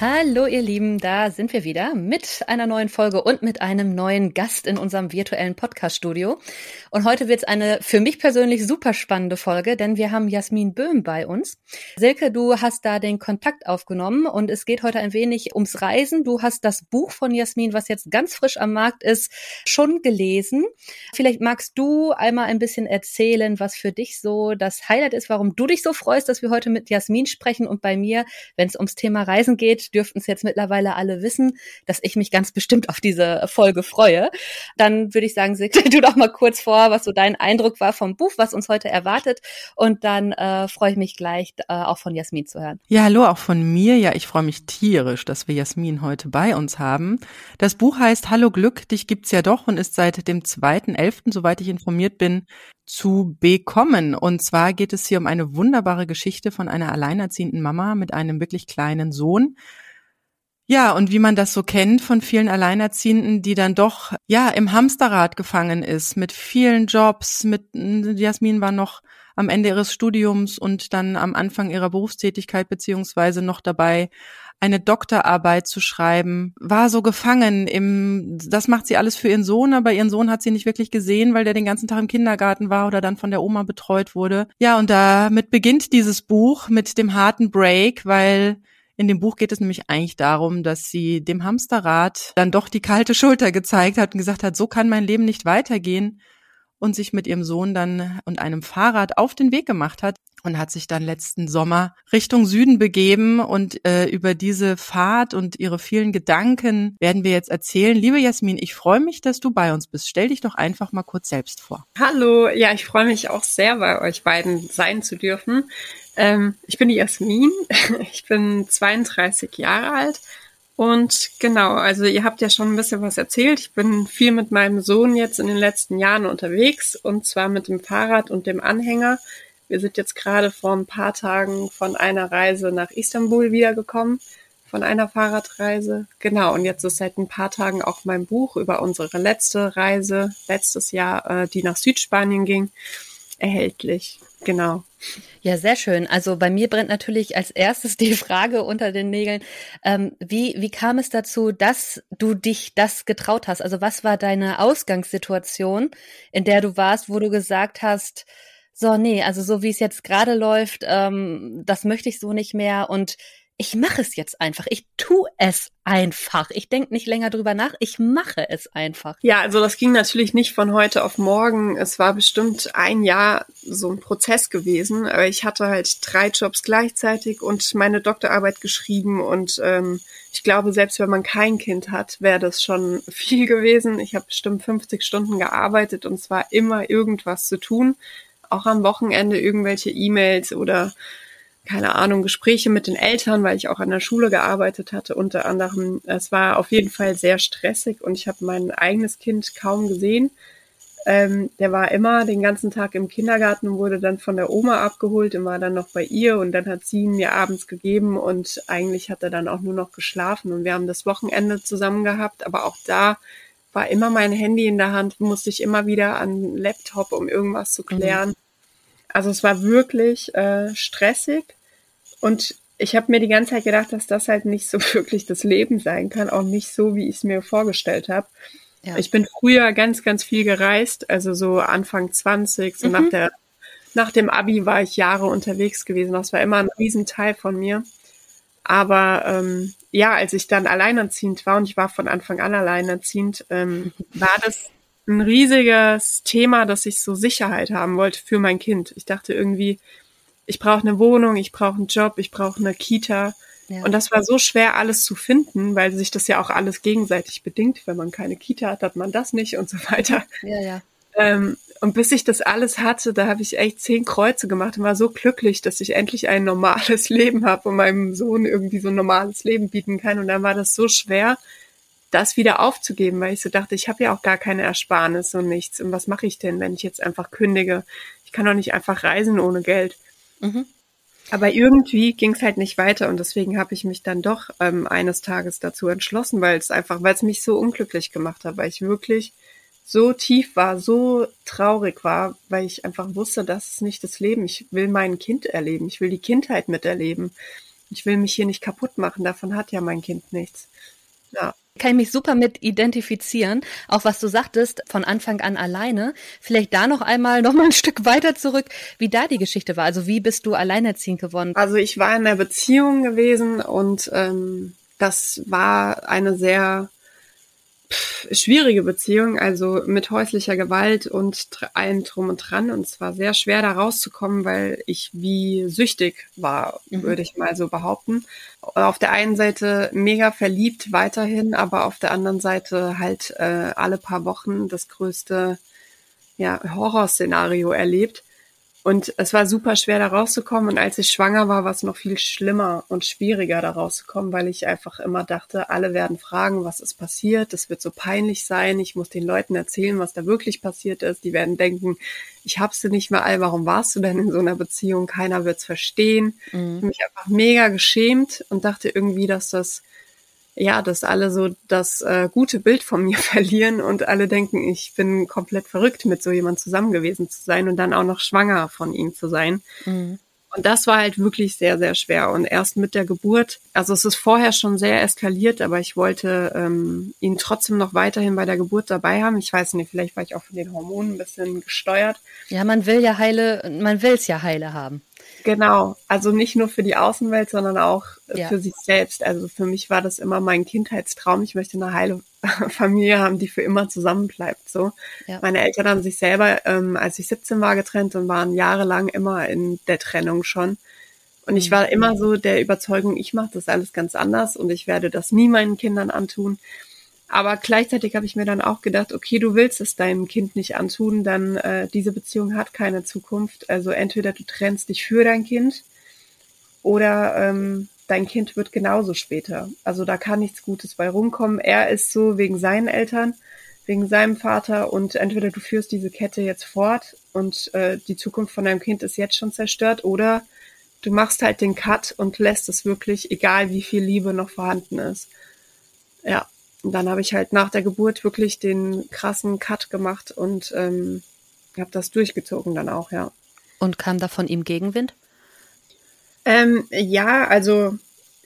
Hallo ihr Lieben, da sind wir wieder mit einer neuen Folge und mit einem neuen Gast in unserem virtuellen Podcast-Studio. Und heute wird es eine für mich persönlich super spannende Folge, denn wir haben Jasmin Böhm bei uns. Silke, du hast da den Kontakt aufgenommen und es geht heute ein wenig ums Reisen. Du hast das Buch von Jasmin, was jetzt ganz frisch am Markt ist, schon gelesen. Vielleicht magst du einmal ein bisschen erzählen, was für dich so das Highlight ist, warum du dich so freust, dass wir heute mit Jasmin sprechen und bei mir, wenn es ums Thema Reisen geht, dürften es jetzt mittlerweile alle wissen, dass ich mich ganz bestimmt auf diese Folge freue. Dann würde ich sagen, Sigrid, du doch mal kurz vor, was so dein Eindruck war vom Buch, was uns heute erwartet. Und dann äh, freue ich mich gleich äh, auch von Jasmin zu hören. Ja, hallo auch von mir. Ja, ich freue mich tierisch, dass wir Jasmin heute bei uns haben. Das Buch heißt Hallo Glück, dich gibt's ja doch und ist seit dem 2.11., soweit ich informiert bin, zu bekommen. Und zwar geht es hier um eine wunderbare Geschichte von einer alleinerziehenden Mama mit einem wirklich kleinen Sohn. Ja, und wie man das so kennt von vielen Alleinerziehenden, die dann doch, ja, im Hamsterrad gefangen ist, mit vielen Jobs, mit, Jasmin war noch am Ende ihres Studiums und dann am Anfang ihrer Berufstätigkeit beziehungsweise noch dabei, eine Doktorarbeit zu schreiben, war so gefangen im, das macht sie alles für ihren Sohn, aber ihren Sohn hat sie nicht wirklich gesehen, weil der den ganzen Tag im Kindergarten war oder dann von der Oma betreut wurde. Ja, und damit beginnt dieses Buch mit dem harten Break, weil in dem Buch geht es nämlich eigentlich darum, dass sie dem Hamsterrad dann doch die kalte Schulter gezeigt hat und gesagt hat, so kann mein Leben nicht weitergehen und sich mit ihrem Sohn dann und einem Fahrrad auf den Weg gemacht hat und hat sich dann letzten Sommer Richtung Süden begeben und äh, über diese Fahrt und ihre vielen Gedanken werden wir jetzt erzählen. Liebe Jasmin, ich freue mich, dass du bei uns bist. Stell dich doch einfach mal kurz selbst vor. Hallo, ja, ich freue mich auch sehr, bei euch beiden sein zu dürfen. Ähm, ich bin die Jasmin, ich bin 32 Jahre alt und genau, also ihr habt ja schon ein bisschen was erzählt. Ich bin viel mit meinem Sohn jetzt in den letzten Jahren unterwegs und zwar mit dem Fahrrad und dem Anhänger. Wir sind jetzt gerade vor ein paar Tagen von einer Reise nach Istanbul wiedergekommen, von einer Fahrradreise. Genau, und jetzt ist seit ein paar Tagen auch mein Buch über unsere letzte Reise letztes Jahr, äh, die nach Südspanien ging, erhältlich. Genau. Ja, sehr schön. Also bei mir brennt natürlich als erstes die Frage unter den Nägeln, ähm, wie, wie kam es dazu, dass du dich das getraut hast? Also was war deine Ausgangssituation, in der du warst, wo du gesagt hast, so, nee, also so wie es jetzt gerade läuft, ähm, das möchte ich so nicht mehr und ich mache es jetzt einfach. Ich tu es einfach. Ich denke nicht länger drüber nach. Ich mache es einfach. Ja, also das ging natürlich nicht von heute auf morgen. Es war bestimmt ein Jahr so ein Prozess gewesen. Aber ich hatte halt drei Jobs gleichzeitig und meine Doktorarbeit geschrieben. Und ähm, ich glaube, selbst wenn man kein Kind hat, wäre das schon viel gewesen. Ich habe bestimmt 50 Stunden gearbeitet und es war immer irgendwas zu tun. Auch am Wochenende irgendwelche E-Mails oder keine Ahnung, Gespräche mit den Eltern, weil ich auch an der Schule gearbeitet hatte, unter anderem. Es war auf jeden Fall sehr stressig und ich habe mein eigenes Kind kaum gesehen. Ähm, der war immer den ganzen Tag im Kindergarten, wurde dann von der Oma abgeholt und war dann noch bei ihr und dann hat sie ihn mir abends gegeben und eigentlich hat er dann auch nur noch geschlafen und wir haben das Wochenende zusammen gehabt, aber auch da war immer mein Handy in der Hand, musste ich immer wieder an Laptop, um irgendwas zu klären. Mhm. Also es war wirklich äh, stressig und ich habe mir die ganze Zeit gedacht, dass das halt nicht so wirklich das Leben sein kann, auch nicht so, wie ich es mir vorgestellt habe. Ja. Ich bin früher ganz, ganz viel gereist, also so Anfang 20, so mhm. nach der nach dem Abi war ich Jahre unterwegs gewesen. Das war immer ein Riesenteil von mir. Aber ähm, ja, als ich dann alleinerziehend war und ich war von Anfang an alleinerziehend, ähm, war das ein riesiges Thema, dass ich so Sicherheit haben wollte für mein Kind. Ich dachte irgendwie, ich brauche eine Wohnung, ich brauche einen Job, ich brauche eine Kita. Ja. Und das war so schwer, alles zu finden, weil sich das ja auch alles gegenseitig bedingt. Wenn man keine Kita hat, hat man das nicht und so weiter. Ja, ja. Ähm, und bis ich das alles hatte, da habe ich echt zehn Kreuze gemacht und war so glücklich, dass ich endlich ein normales Leben habe und meinem Sohn irgendwie so ein normales Leben bieten kann. Und dann war das so schwer, das wieder aufzugeben, weil ich so dachte, ich habe ja auch gar keine Ersparnisse und nichts. Und was mache ich denn, wenn ich jetzt einfach kündige? Ich kann doch nicht einfach reisen ohne Geld. Mhm. Aber irgendwie ging es halt nicht weiter und deswegen habe ich mich dann doch ähm, eines Tages dazu entschlossen, weil es einfach, weil es mich so unglücklich gemacht hat, weil ich wirklich so tief war, so traurig war, weil ich einfach wusste, das ist nicht das Leben. Ich will mein Kind erleben. Ich will die Kindheit miterleben. Ich will mich hier nicht kaputt machen. Davon hat ja mein Kind nichts. Ja. Kann ich mich super mit identifizieren. Auch was du sagtest, von Anfang an alleine. Vielleicht da noch einmal, noch mal ein Stück weiter zurück, wie da die Geschichte war. Also wie bist du alleinerziehend geworden? Also ich war in einer Beziehung gewesen und ähm, das war eine sehr schwierige Beziehung, also mit häuslicher Gewalt und allem drum und dran. Und es war sehr schwer, da rauszukommen, weil ich wie süchtig war, mhm. würde ich mal so behaupten. Auf der einen Seite mega verliebt weiterhin, aber auf der anderen Seite halt äh, alle paar Wochen das größte ja, Horrorszenario erlebt. Und es war super schwer, da rauszukommen. Und als ich schwanger war, war es noch viel schlimmer und schwieriger, da rauszukommen, weil ich einfach immer dachte, alle werden fragen, was ist passiert. Das wird so peinlich sein. Ich muss den Leuten erzählen, was da wirklich passiert ist. Die werden denken, ich hab's dir nicht mehr all. Warum warst du denn in so einer Beziehung? Keiner wird's verstehen. Mhm. Ich habe mich einfach mega geschämt und dachte irgendwie, dass das ja, dass alle so das äh, gute Bild von mir verlieren und alle denken, ich bin komplett verrückt, mit so jemand zusammen gewesen zu sein und dann auch noch schwanger von ihm zu sein. Mhm. Und das war halt wirklich sehr, sehr schwer. Und erst mit der Geburt, also es ist vorher schon sehr eskaliert, aber ich wollte ähm, ihn trotzdem noch weiterhin bei der Geburt dabei haben. Ich weiß nicht, vielleicht war ich auch von den Hormonen ein bisschen gesteuert. Ja, man will ja heile, man will es ja heile haben. Genau, also nicht nur für die Außenwelt, sondern auch ja. für sich selbst. Also für mich war das immer mein Kindheitstraum. Ich möchte eine heile Familie haben, die für immer zusammenbleibt. So, ja. meine Eltern haben sich selber, ähm, als ich 17 war, getrennt und waren jahrelang immer in der Trennung schon. Und ich mhm. war immer so der Überzeugung, ich mache das alles ganz anders und ich werde das nie meinen Kindern antun. Aber gleichzeitig habe ich mir dann auch gedacht, okay, du willst es deinem Kind nicht antun, dann äh, diese Beziehung hat keine Zukunft. Also entweder du trennst dich für dein Kind oder ähm, dein Kind wird genauso später. Also da kann nichts Gutes bei rumkommen. Er ist so wegen seinen Eltern, wegen seinem Vater und entweder du führst diese Kette jetzt fort und äh, die Zukunft von deinem Kind ist jetzt schon zerstört oder du machst halt den Cut und lässt es wirklich, egal wie viel Liebe noch vorhanden ist. Ja, und dann habe ich halt nach der Geburt wirklich den krassen Cut gemacht und ähm, habe das durchgezogen dann auch, ja. Und kam da von ihm Gegenwind? Ähm, ja, also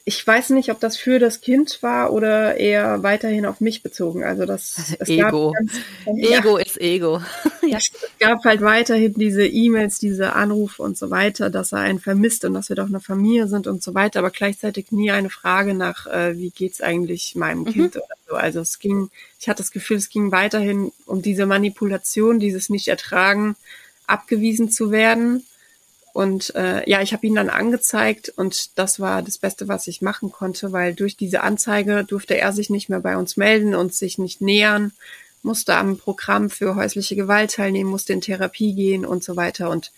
ich weiß nicht, ob das für das Kind war oder eher weiterhin auf mich bezogen. Also das es Ego. Ganz, ja, Ego ist Ego. ja. Es gab halt weiterhin diese E-Mails, diese Anrufe und so weiter, dass er einen vermisst und dass wir doch eine Familie sind und so weiter, aber gleichzeitig nie eine Frage nach, äh, wie geht's eigentlich meinem mhm. Kind oder so. Also es ging, ich hatte das Gefühl, es ging weiterhin um diese Manipulation, dieses Nicht-Ertragen, abgewiesen zu werden und äh, ja, ich habe ihn dann angezeigt und das war das Beste, was ich machen konnte, weil durch diese Anzeige durfte er sich nicht mehr bei uns melden und sich nicht nähern, musste am Programm für häusliche Gewalt teilnehmen, musste in Therapie gehen und so weiter. Und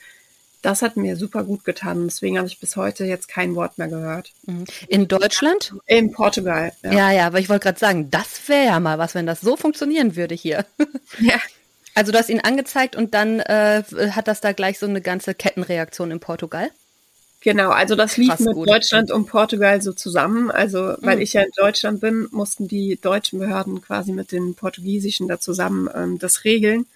das hat mir super gut getan. Deswegen habe ich bis heute jetzt kein Wort mehr gehört. Mhm. In Deutschland? In Portugal. Ja, ja, ja aber ich wollte gerade sagen, das wäre ja mal was, wenn das so funktionieren würde hier. Ja. Also du hast ihn angezeigt und dann äh, hat das da gleich so eine ganze Kettenreaktion in Portugal? Genau, also das lief Krass mit gut. Deutschland und Portugal so zusammen. Also weil mhm. ich ja in Deutschland bin, mussten die deutschen Behörden quasi mit den portugiesischen da zusammen ähm, das regeln.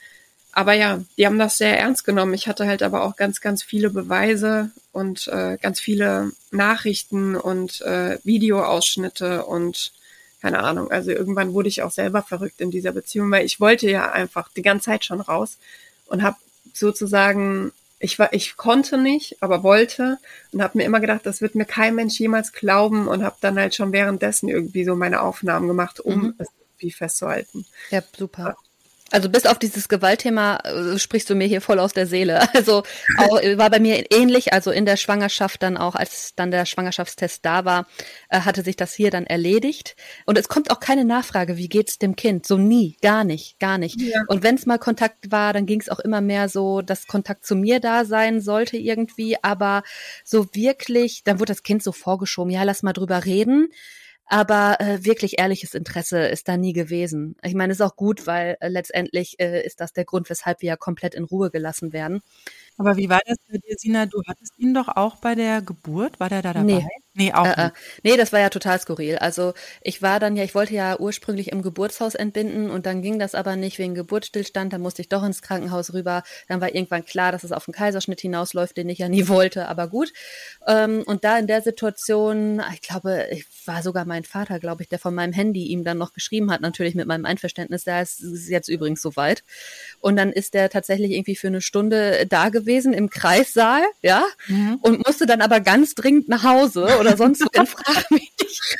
Aber ja, die haben das sehr ernst genommen. Ich hatte halt aber auch ganz, ganz viele Beweise und äh, ganz viele Nachrichten und äh, Videoausschnitte und keine Ahnung. Also irgendwann wurde ich auch selber verrückt in dieser Beziehung, weil ich wollte ja einfach die ganze Zeit schon raus und habe sozusagen ich war ich konnte nicht, aber wollte und habe mir immer gedacht, das wird mir kein Mensch jemals glauben und habe dann halt schon währenddessen irgendwie so meine Aufnahmen gemacht, um mhm. es irgendwie festzuhalten. Ja, super. Also bis auf dieses Gewaltthema äh, sprichst du mir hier voll aus der Seele. Also auch, war bei mir ähnlich, also in der Schwangerschaft dann auch, als dann der Schwangerschaftstest da war, äh, hatte sich das hier dann erledigt. Und es kommt auch keine Nachfrage, wie geht's dem Kind? So nie, gar nicht, gar nicht. Ja. Und wenn es mal Kontakt war, dann ging es auch immer mehr so, dass Kontakt zu mir da sein sollte irgendwie, aber so wirklich, dann wurde das Kind so vorgeschoben, ja, lass mal drüber reden. Aber äh, wirklich ehrliches Interesse ist da nie gewesen. Ich meine, ist auch gut, weil äh, letztendlich äh, ist das der Grund, weshalb wir ja komplett in Ruhe gelassen werden. Aber wie war das bei dir, Sina? Du hattest ihn doch auch bei der Geburt, war der da dabei? Nee, Nee, auch äh, äh, nee, das war ja total skurril. Also ich war dann ja, ich wollte ja ursprünglich im Geburtshaus entbinden und dann ging das aber nicht wegen Geburtsstillstand. Da musste ich doch ins Krankenhaus rüber. Dann war irgendwann klar, dass es auf den Kaiserschnitt hinausläuft, den ich ja nie wollte, aber gut. Ähm, und da in der Situation, ich glaube, ich war sogar mein Vater, glaube ich, der von meinem Handy ihm dann noch geschrieben hat, natürlich mit meinem Einverständnis, da ist es jetzt übrigens soweit. Und dann ist der tatsächlich irgendwie für eine Stunde da gewesen im Kreissaal, ja, mhm. und musste dann aber ganz dringend nach Hause oder sonst wohin, frag mich nicht.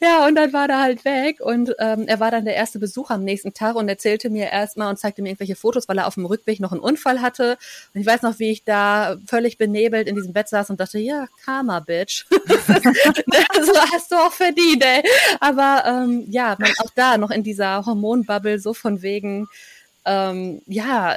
Ja, und dann war er halt weg und ähm, er war dann der erste Besuch am nächsten Tag und erzählte mir erstmal und zeigte mir irgendwelche Fotos, weil er auf dem Rückweg noch einen Unfall hatte. Und ich weiß noch, wie ich da völlig benebelt in diesem Bett saß und dachte, ja, Karma, Bitch. so hast du auch verdient, ey. Aber ähm, ja, man, auch da noch in dieser Hormonbubble so von wegen, ähm, ja,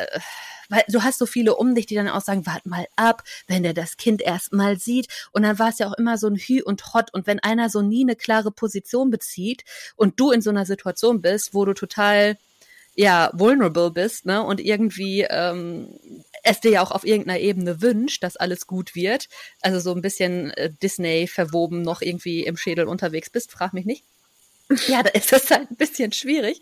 weil du hast so viele um dich, die dann auch sagen, wart mal ab, wenn der das Kind erst mal sieht. Und dann war es ja auch immer so ein Hü und Hot. Und wenn einer so nie eine klare Position bezieht und du in so einer Situation bist, wo du total ja vulnerable bist, ne, und irgendwie ähm, es dir ja auch auf irgendeiner Ebene wünscht, dass alles gut wird, also so ein bisschen äh, Disney verwoben noch irgendwie im Schädel unterwegs bist, frag mich nicht. Ja, da ist das halt ein bisschen schwierig.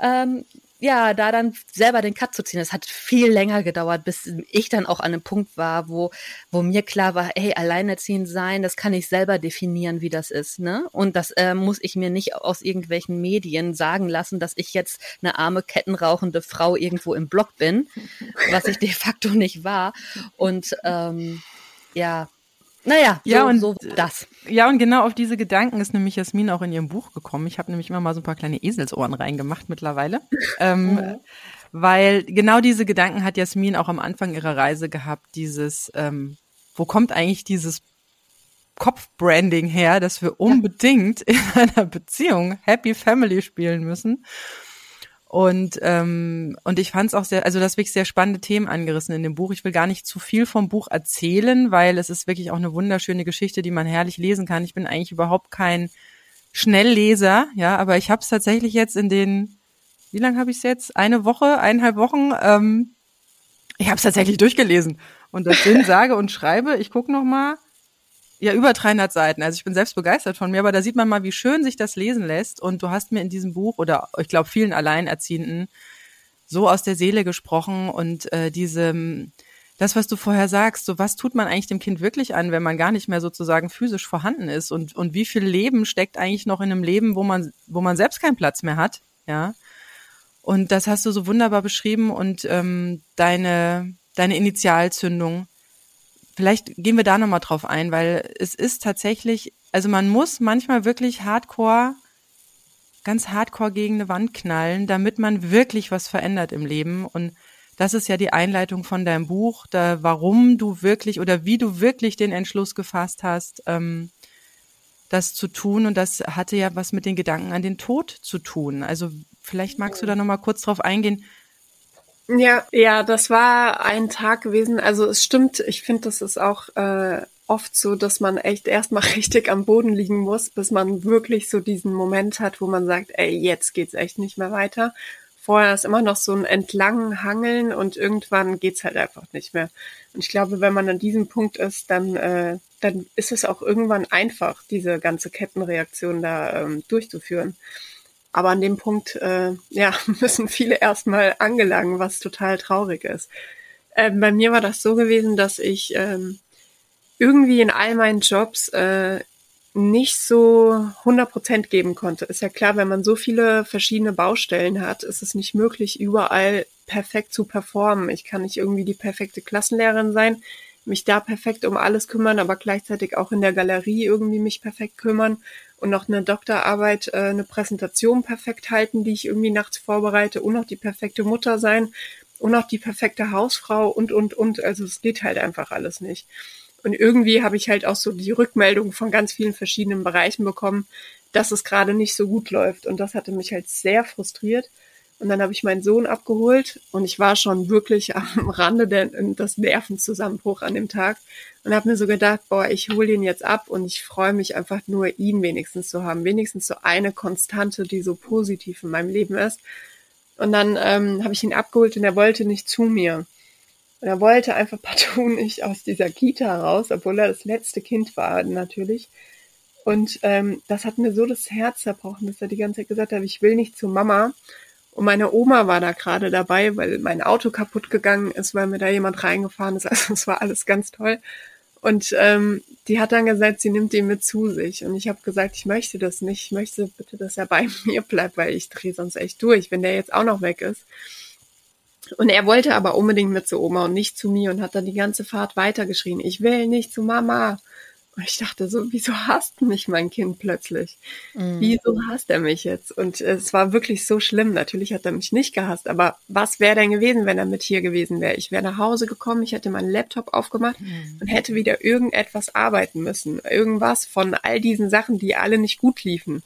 Ähm, ja, da dann selber den Cut zu ziehen, das hat viel länger gedauert, bis ich dann auch an einem Punkt war, wo, wo mir klar war, hey, alleinerziehend sein, das kann ich selber definieren, wie das ist, ne? Und das äh, muss ich mir nicht aus irgendwelchen Medien sagen lassen, dass ich jetzt eine arme, kettenrauchende Frau irgendwo im Block bin, was ich de facto nicht war. Und ähm, ja, naja, ja, so, und so das. Ja, und genau auf diese Gedanken ist nämlich Jasmin auch in ihrem Buch gekommen. Ich habe nämlich immer mal so ein paar kleine Eselsohren reingemacht mittlerweile. ähm, mhm. Weil genau diese Gedanken hat Jasmin auch am Anfang ihrer Reise gehabt. Dieses, ähm, wo kommt eigentlich dieses Kopfbranding her, dass wir unbedingt in einer Beziehung Happy Family spielen müssen? Und, ähm, und ich fand es auch sehr, also das wirklich sehr spannende Themen angerissen in dem Buch. Ich will gar nicht zu viel vom Buch erzählen, weil es ist wirklich auch eine wunderschöne Geschichte, die man herrlich lesen kann. Ich bin eigentlich überhaupt kein Schnellleser, ja, aber ich habe es tatsächlich jetzt in den, wie lange habe ich es jetzt? Eine Woche, eineinhalb Wochen. Ähm, ich habe es tatsächlich durchgelesen. Und das sind sage und schreibe, ich gucke noch mal, ja, über 300 Seiten. Also ich bin selbst begeistert von mir, aber da sieht man mal, wie schön sich das lesen lässt. Und du hast mir in diesem Buch oder ich glaube vielen Alleinerziehenden so aus der Seele gesprochen und äh, diese, das, was du vorher sagst, so was tut man eigentlich dem Kind wirklich an, wenn man gar nicht mehr sozusagen physisch vorhanden ist und, und wie viel Leben steckt eigentlich noch in einem Leben, wo man, wo man selbst keinen Platz mehr hat, ja. Und das hast du so wunderbar beschrieben und ähm, deine, deine Initialzündung vielleicht gehen wir da nochmal drauf ein, weil es ist tatsächlich, also man muss manchmal wirklich hardcore, ganz hardcore gegen eine Wand knallen, damit man wirklich was verändert im Leben. Und das ist ja die Einleitung von deinem Buch, da warum du wirklich oder wie du wirklich den Entschluss gefasst hast, ähm, das zu tun. Und das hatte ja was mit den Gedanken an den Tod zu tun. Also vielleicht magst du da nochmal kurz drauf eingehen, ja, ja, das war ein Tag gewesen. Also es stimmt, ich finde, das ist auch äh, oft so, dass man echt erstmal richtig am Boden liegen muss, bis man wirklich so diesen Moment hat, wo man sagt, ey, jetzt geht's echt nicht mehr weiter. Vorher ist immer noch so ein entlangen Hangeln und irgendwann geht's halt einfach nicht mehr. Und ich glaube, wenn man an diesem Punkt ist, dann, äh, dann ist es auch irgendwann einfach, diese ganze Kettenreaktion da ähm, durchzuführen. Aber an dem Punkt, äh, ja, müssen viele erstmal angelangen, was total traurig ist. Äh, bei mir war das so gewesen, dass ich ähm, irgendwie in all meinen Jobs äh, nicht so 100 Prozent geben konnte. Ist ja klar, wenn man so viele verschiedene Baustellen hat, ist es nicht möglich, überall perfekt zu performen. Ich kann nicht irgendwie die perfekte Klassenlehrerin sein, mich da perfekt um alles kümmern, aber gleichzeitig auch in der Galerie irgendwie mich perfekt kümmern und noch eine Doktorarbeit, äh, eine Präsentation perfekt halten, die ich irgendwie nachts vorbereite und noch die perfekte Mutter sein und noch die perfekte Hausfrau und, und, und. Also es geht halt einfach alles nicht. Und irgendwie habe ich halt auch so die Rückmeldung von ganz vielen verschiedenen Bereichen bekommen, dass es gerade nicht so gut läuft. Und das hatte mich halt sehr frustriert. Und dann habe ich meinen Sohn abgeholt und ich war schon wirklich am Rande des Nervenzusammenbruch an dem Tag und habe mir so gedacht, boah, ich hole ihn jetzt ab und ich freue mich einfach nur, ihn wenigstens zu haben. Wenigstens so eine Konstante, die so positiv in meinem Leben ist. Und dann ähm, habe ich ihn abgeholt und er wollte nicht zu mir. Und er wollte einfach partout nicht aus dieser Kita raus, obwohl er das letzte Kind war natürlich. Und ähm, das hat mir so das Herz zerbrochen, dass er die ganze Zeit gesagt hat, ich will nicht zu Mama. Und meine Oma war da gerade dabei, weil mein Auto kaputt gegangen ist, weil mir da jemand reingefahren ist. Also es war alles ganz toll. Und ähm, die hat dann gesagt, sie nimmt ihn mit zu sich. Und ich habe gesagt, ich möchte das nicht. Ich möchte bitte, dass er bei mir bleibt, weil ich drehe sonst echt durch, wenn der jetzt auch noch weg ist. Und er wollte aber unbedingt mit zu Oma und nicht zu mir und hat dann die ganze Fahrt weitergeschrien. Ich will nicht zu Mama. Und ich dachte so, wieso hasst mich mein Kind plötzlich? Mhm. Wieso hasst er mich jetzt? Und es war wirklich so schlimm. Natürlich hat er mich nicht gehasst, aber was wäre denn gewesen, wenn er mit hier gewesen wäre? Ich wäre nach Hause gekommen, ich hätte meinen Laptop aufgemacht mhm. und hätte wieder irgendetwas arbeiten müssen. Irgendwas von all diesen Sachen, die alle nicht gut liefen.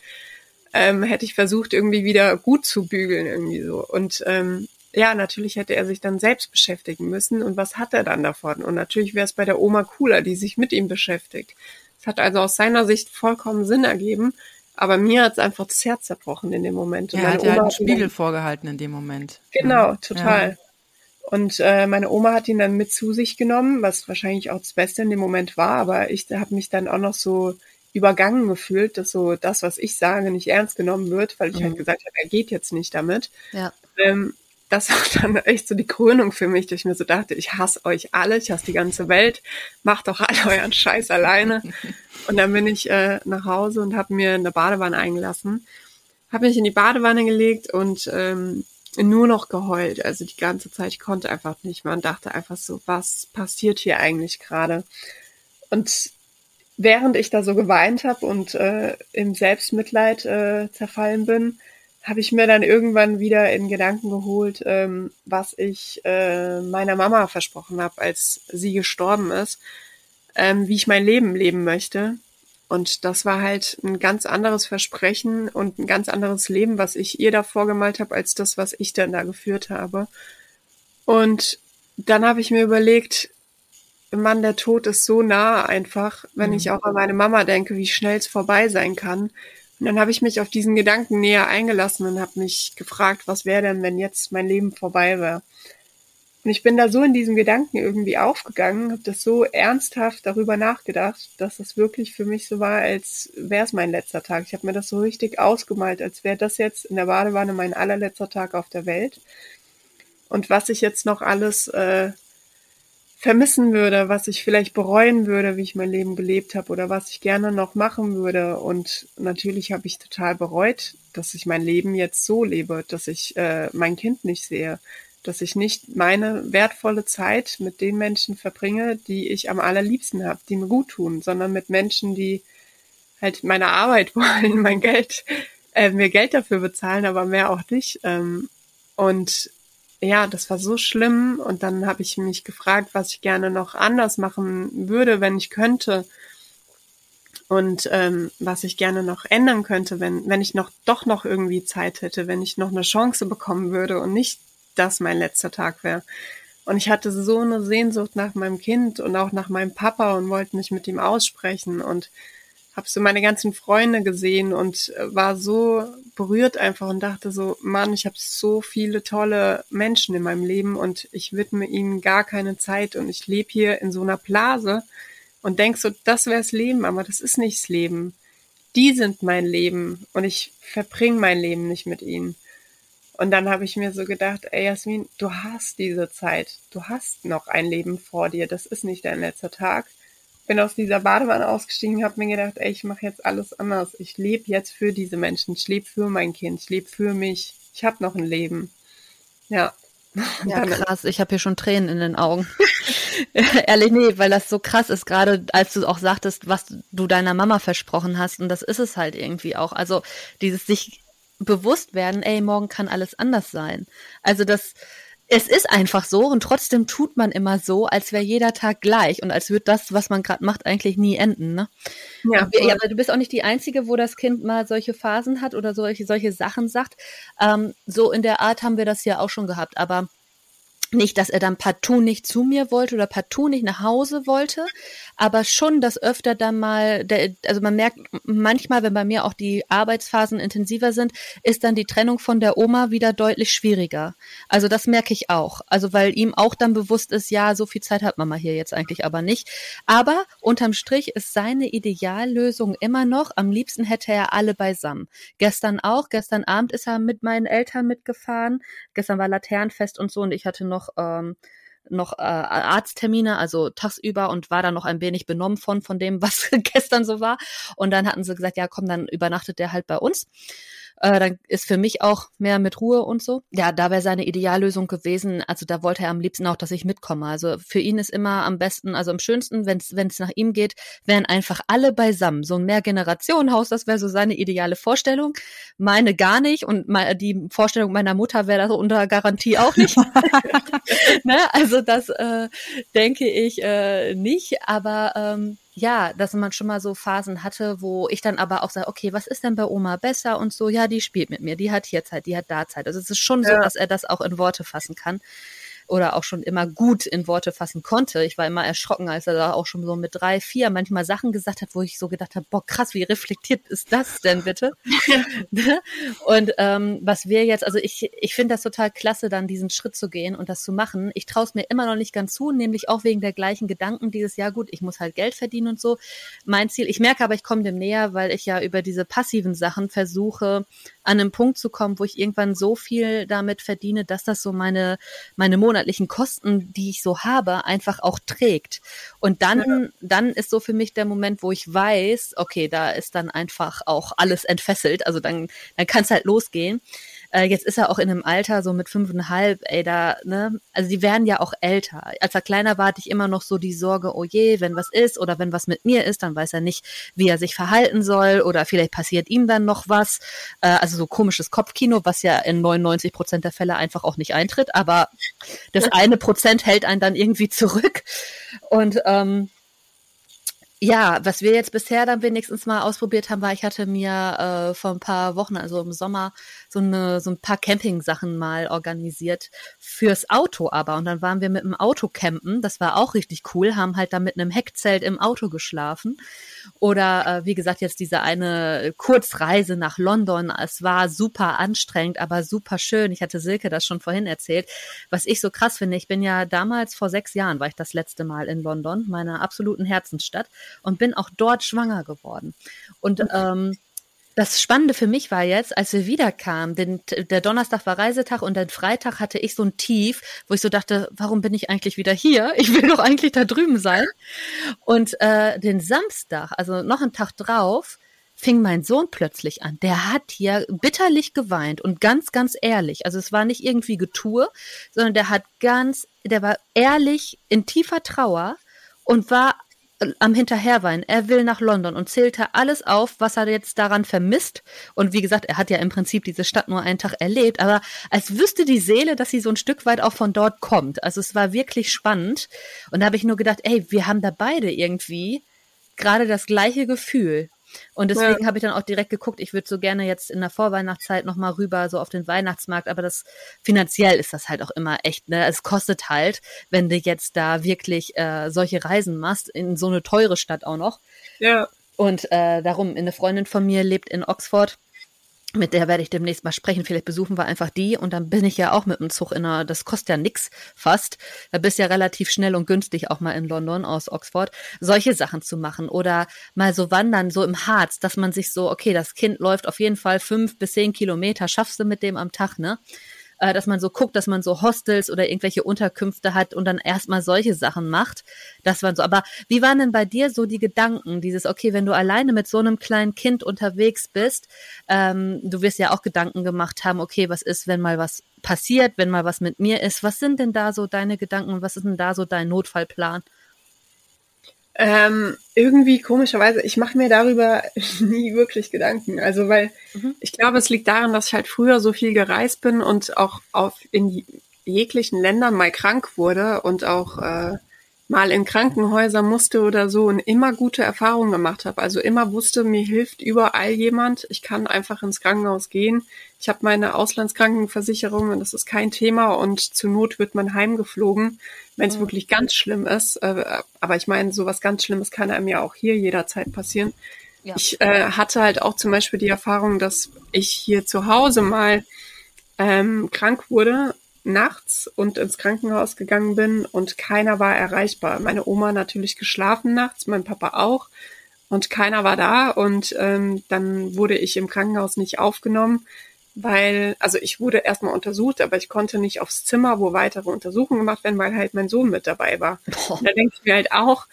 Ähm, hätte ich versucht, irgendwie wieder gut zu bügeln, irgendwie so. Und ähm, ja, natürlich hätte er sich dann selbst beschäftigen müssen. Und was hat er dann davon? Und natürlich wäre es bei der Oma cooler, die sich mit ihm beschäftigt. Es hat also aus seiner Sicht vollkommen Sinn ergeben. Aber mir hat es einfach das Herz zerbrochen in dem Moment. Und er hat ja einen Spiegel dann, vorgehalten in dem Moment. Genau, ja. total. Ja. Und äh, meine Oma hat ihn dann mit zu sich genommen, was wahrscheinlich auch das Beste in dem Moment war. Aber ich habe mich dann auch noch so übergangen gefühlt, dass so das, was ich sage, nicht ernst genommen wird, weil ich halt mhm. halt gesagt habe, er geht jetzt nicht damit. Ja. Ähm, das war dann echt so die Krönung für mich, dass ich mir so dachte, ich hasse euch alle, ich hasse die ganze Welt, macht doch alle euren Scheiß alleine. Und dann bin ich äh, nach Hause und habe mir eine Badewanne eingelassen, habe mich in die Badewanne gelegt und ähm, nur noch geheult. Also die ganze Zeit, ich konnte einfach nicht mehr und dachte einfach so, was passiert hier eigentlich gerade? Und während ich da so geweint habe und äh, im Selbstmitleid äh, zerfallen bin, habe ich mir dann irgendwann wieder in Gedanken geholt, ähm, was ich äh, meiner Mama versprochen habe, als sie gestorben ist, ähm, wie ich mein Leben leben möchte. Und das war halt ein ganz anderes Versprechen und ein ganz anderes Leben, was ich ihr da vorgemalt habe, als das, was ich dann da geführt habe. Und dann habe ich mir überlegt, Mann, der Tod ist so nah einfach, wenn mhm. ich auch an meine Mama denke, wie schnell es vorbei sein kann. Und dann habe ich mich auf diesen Gedanken näher eingelassen und habe mich gefragt, was wäre denn, wenn jetzt mein Leben vorbei wäre. Und ich bin da so in diesem Gedanken irgendwie aufgegangen, habe das so ernsthaft darüber nachgedacht, dass es wirklich für mich so war, als wäre es mein letzter Tag. Ich habe mir das so richtig ausgemalt, als wäre das jetzt in der Badewanne mein allerletzter Tag auf der Welt. Und was ich jetzt noch alles äh, vermissen würde, was ich vielleicht bereuen würde, wie ich mein Leben gelebt habe oder was ich gerne noch machen würde. Und natürlich habe ich total bereut, dass ich mein Leben jetzt so lebe, dass ich äh, mein Kind nicht sehe, dass ich nicht meine wertvolle Zeit mit den Menschen verbringe, die ich am allerliebsten habe, die mir gut tun, sondern mit Menschen, die halt meine Arbeit wollen, mein Geld, äh, mir Geld dafür bezahlen, aber mehr auch nicht. Ähm, und ja, das war so schlimm. Und dann habe ich mich gefragt, was ich gerne noch anders machen würde, wenn ich könnte. Und ähm, was ich gerne noch ändern könnte, wenn, wenn ich noch doch noch irgendwie Zeit hätte, wenn ich noch eine Chance bekommen würde und nicht das mein letzter Tag wäre. Und ich hatte so eine Sehnsucht nach meinem Kind und auch nach meinem Papa und wollte mich mit ihm aussprechen. Und habe so meine ganzen Freunde gesehen und äh, war so berührt einfach und dachte so, Mann, ich habe so viele tolle Menschen in meinem Leben und ich widme ihnen gar keine Zeit und ich lebe hier in so einer Blase und denk so, das wär's Leben, aber das ist nichts Leben. Die sind mein Leben und ich verbringe mein Leben nicht mit ihnen. Und dann habe ich mir so gedacht, ey Jasmin, du hast diese Zeit, du hast noch ein Leben vor dir, das ist nicht dein letzter Tag bin aus dieser Badewanne ausgestiegen, habe mir gedacht, ey, ich mache jetzt alles anders. Ich lebe jetzt für diese Menschen. Ich lebe für mein Kind. Ich lebe für mich. Ich habe noch ein Leben. Ja. Ja, krass. Ich habe hier schon Tränen in den Augen. Ehrlich, nee, weil das so krass ist, gerade als du auch sagtest, was du deiner Mama versprochen hast. Und das ist es halt irgendwie auch. Also dieses sich bewusst werden, ey, morgen kann alles anders sein. Also das, es ist einfach so und trotzdem tut man immer so, als wäre jeder Tag gleich und als würde das, was man gerade macht, eigentlich nie enden. Ne? Ja, ja, aber du bist auch nicht die Einzige, wo das Kind mal solche Phasen hat oder solche, solche Sachen sagt. Ähm, so in der Art haben wir das ja auch schon gehabt. Aber nicht, dass er dann partout nicht zu mir wollte oder partout nicht nach Hause wollte, aber schon, dass öfter dann mal, der, also man merkt manchmal, wenn bei mir auch die Arbeitsphasen intensiver sind, ist dann die Trennung von der Oma wieder deutlich schwieriger. Also das merke ich auch. Also weil ihm auch dann bewusst ist, ja, so viel Zeit hat Mama hier jetzt eigentlich aber nicht. Aber unterm Strich ist seine Ideallösung immer noch, am liebsten hätte er alle beisammen. Gestern auch, gestern Abend ist er mit meinen Eltern mitgefahren. Gestern war Laternenfest und so und ich hatte noch noch ähm, noch äh, Arzttermine, also tagsüber und war dann noch ein wenig benommen von von dem, was gestern so war. Und dann hatten sie gesagt, ja, komm, dann übernachtet der halt bei uns. Äh, dann ist für mich auch mehr mit Ruhe und so. Ja, da wäre seine Ideallösung gewesen. Also da wollte er am liebsten auch, dass ich mitkomme. Also für ihn ist immer am besten, also am schönsten, wenn es nach ihm geht, wären einfach alle beisammen. So ein Mehrgenerationenhaus, das wäre so seine ideale Vorstellung. Meine gar nicht und die Vorstellung meiner Mutter wäre das unter Garantie auch nicht. ne? Also das äh, denke ich äh, nicht, aber ähm, ja, dass man schon mal so Phasen hatte, wo ich dann aber auch sage, okay, was ist denn bei Oma besser und so, ja, die spielt mit mir, die hat hier Zeit, die hat da Zeit. Also es ist schon ja. so, dass er das auch in Worte fassen kann oder auch schon immer gut in Worte fassen konnte. Ich war immer erschrocken, als er da auch schon so mit drei, vier manchmal Sachen gesagt hat, wo ich so gedacht habe, boah, krass, wie reflektiert ist das denn bitte? Und ähm, was wir jetzt, also ich, ich finde das total klasse, dann diesen Schritt zu gehen und das zu machen. Ich traue es mir immer noch nicht ganz zu, nämlich auch wegen der gleichen Gedanken dieses Jahr, gut, ich muss halt Geld verdienen und so. Mein Ziel, ich merke aber, ich komme dem näher, weil ich ja über diese passiven Sachen versuche, an einen Punkt zu kommen, wo ich irgendwann so viel damit verdiene, dass das so meine, meine monatlichen Kosten, die ich so habe, einfach auch trägt. Und dann, dann ist so für mich der Moment, wo ich weiß, okay, da ist dann einfach auch alles entfesselt. Also dann, dann kann es halt losgehen. Äh, jetzt ist er auch in einem Alter so mit fünfeinhalb, ey, da, ne, also die werden ja auch älter. Als er kleiner war, hatte ich immer noch so die Sorge, oh je, wenn was ist oder wenn was mit mir ist, dann weiß er nicht, wie er sich verhalten soll oder vielleicht passiert ihm dann noch was. Äh, also so komisches Kopfkino, was ja in 99 Prozent der Fälle einfach auch nicht eintritt, aber das eine Prozent hält einen dann irgendwie zurück. Und ähm, ja, was wir jetzt bisher dann wenigstens mal ausprobiert haben, war, ich hatte mir äh, vor ein paar Wochen, also im Sommer, so, eine, so ein paar Camping-Sachen mal organisiert fürs Auto aber. Und dann waren wir mit dem Auto campen, das war auch richtig cool, haben halt da mit einem Heckzelt im Auto geschlafen. Oder äh, wie gesagt, jetzt diese eine Kurzreise nach London. Es war super anstrengend, aber super schön. Ich hatte Silke das schon vorhin erzählt. Was ich so krass finde, ich bin ja damals vor sechs Jahren, war ich das letzte Mal in London, meiner absoluten Herzensstadt, und bin auch dort schwanger geworden. Und ähm, das Spannende für mich war jetzt, als wir wiederkamen, denn der Donnerstag war Reisetag und den Freitag hatte ich so ein Tief, wo ich so dachte, warum bin ich eigentlich wieder hier? Ich will doch eigentlich da drüben sein. Und äh, den Samstag, also noch einen Tag drauf, fing mein Sohn plötzlich an. Der hat hier bitterlich geweint und ganz, ganz ehrlich. Also es war nicht irgendwie Getue, sondern der hat ganz, der war ehrlich in tiefer Trauer und war am Hinterherweinen. Er will nach London und zählte alles auf, was er jetzt daran vermisst. Und wie gesagt, er hat ja im Prinzip diese Stadt nur einen Tag erlebt, aber als wüsste die Seele, dass sie so ein Stück weit auch von dort kommt. Also es war wirklich spannend. Und da habe ich nur gedacht, ey, wir haben da beide irgendwie gerade das gleiche Gefühl. Und deswegen ja. habe ich dann auch direkt geguckt, ich würde so gerne jetzt in der Vorweihnachtszeit nochmal rüber, so auf den Weihnachtsmarkt, aber das finanziell ist das halt auch immer echt, ne? Es kostet halt, wenn du jetzt da wirklich äh, solche Reisen machst, in so eine teure Stadt auch noch. Ja. Und äh, darum, eine Freundin von mir lebt in Oxford mit der werde ich demnächst mal sprechen. Vielleicht besuchen wir einfach die und dann bin ich ja auch mit dem Zug in einer, das kostet ja nix fast. Da bist ja relativ schnell und günstig auch mal in London aus Oxford, solche Sachen zu machen oder mal so wandern, so im Harz, dass man sich so, okay, das Kind läuft auf jeden Fall fünf bis zehn Kilometer, schaffst du mit dem am Tag, ne? Äh, dass man so guckt, dass man so Hostels oder irgendwelche Unterkünfte hat und dann erstmal solche Sachen macht. Das waren so. Aber wie waren denn bei dir so die Gedanken? Dieses, okay, wenn du alleine mit so einem kleinen Kind unterwegs bist, ähm, du wirst ja auch Gedanken gemacht haben, okay, was ist, wenn mal was passiert, wenn mal was mit mir ist? Was sind denn da so deine Gedanken? Was ist denn da so dein Notfallplan? Ähm, irgendwie komischerweise, ich mache mir darüber nie wirklich Gedanken. Also weil mhm. ich glaube, es liegt daran, dass ich halt früher so viel gereist bin und auch auf in jeglichen Ländern mal krank wurde und auch äh, mal in Krankenhäuser musste oder so und immer gute Erfahrungen gemacht habe. Also immer wusste, mir hilft überall jemand. Ich kann einfach ins Krankenhaus gehen. Ich habe meine Auslandskrankenversicherung und das ist kein Thema und zur Not wird man heimgeflogen, wenn es mhm. wirklich ganz schlimm ist. Äh, aber ich meine, sowas ganz Schlimmes kann einem ja auch hier jederzeit passieren. Ja. Ich äh, hatte halt auch zum Beispiel die Erfahrung, dass ich hier zu Hause mal ähm, krank wurde nachts und ins Krankenhaus gegangen bin und keiner war erreichbar. Meine Oma natürlich geschlafen nachts, mein Papa auch und keiner war da und ähm, dann wurde ich im Krankenhaus nicht aufgenommen, weil, also ich wurde erstmal untersucht, aber ich konnte nicht aufs Zimmer, wo weitere Untersuchungen gemacht werden, weil halt mein Sohn mit dabei war. Da denke ich mir halt auch,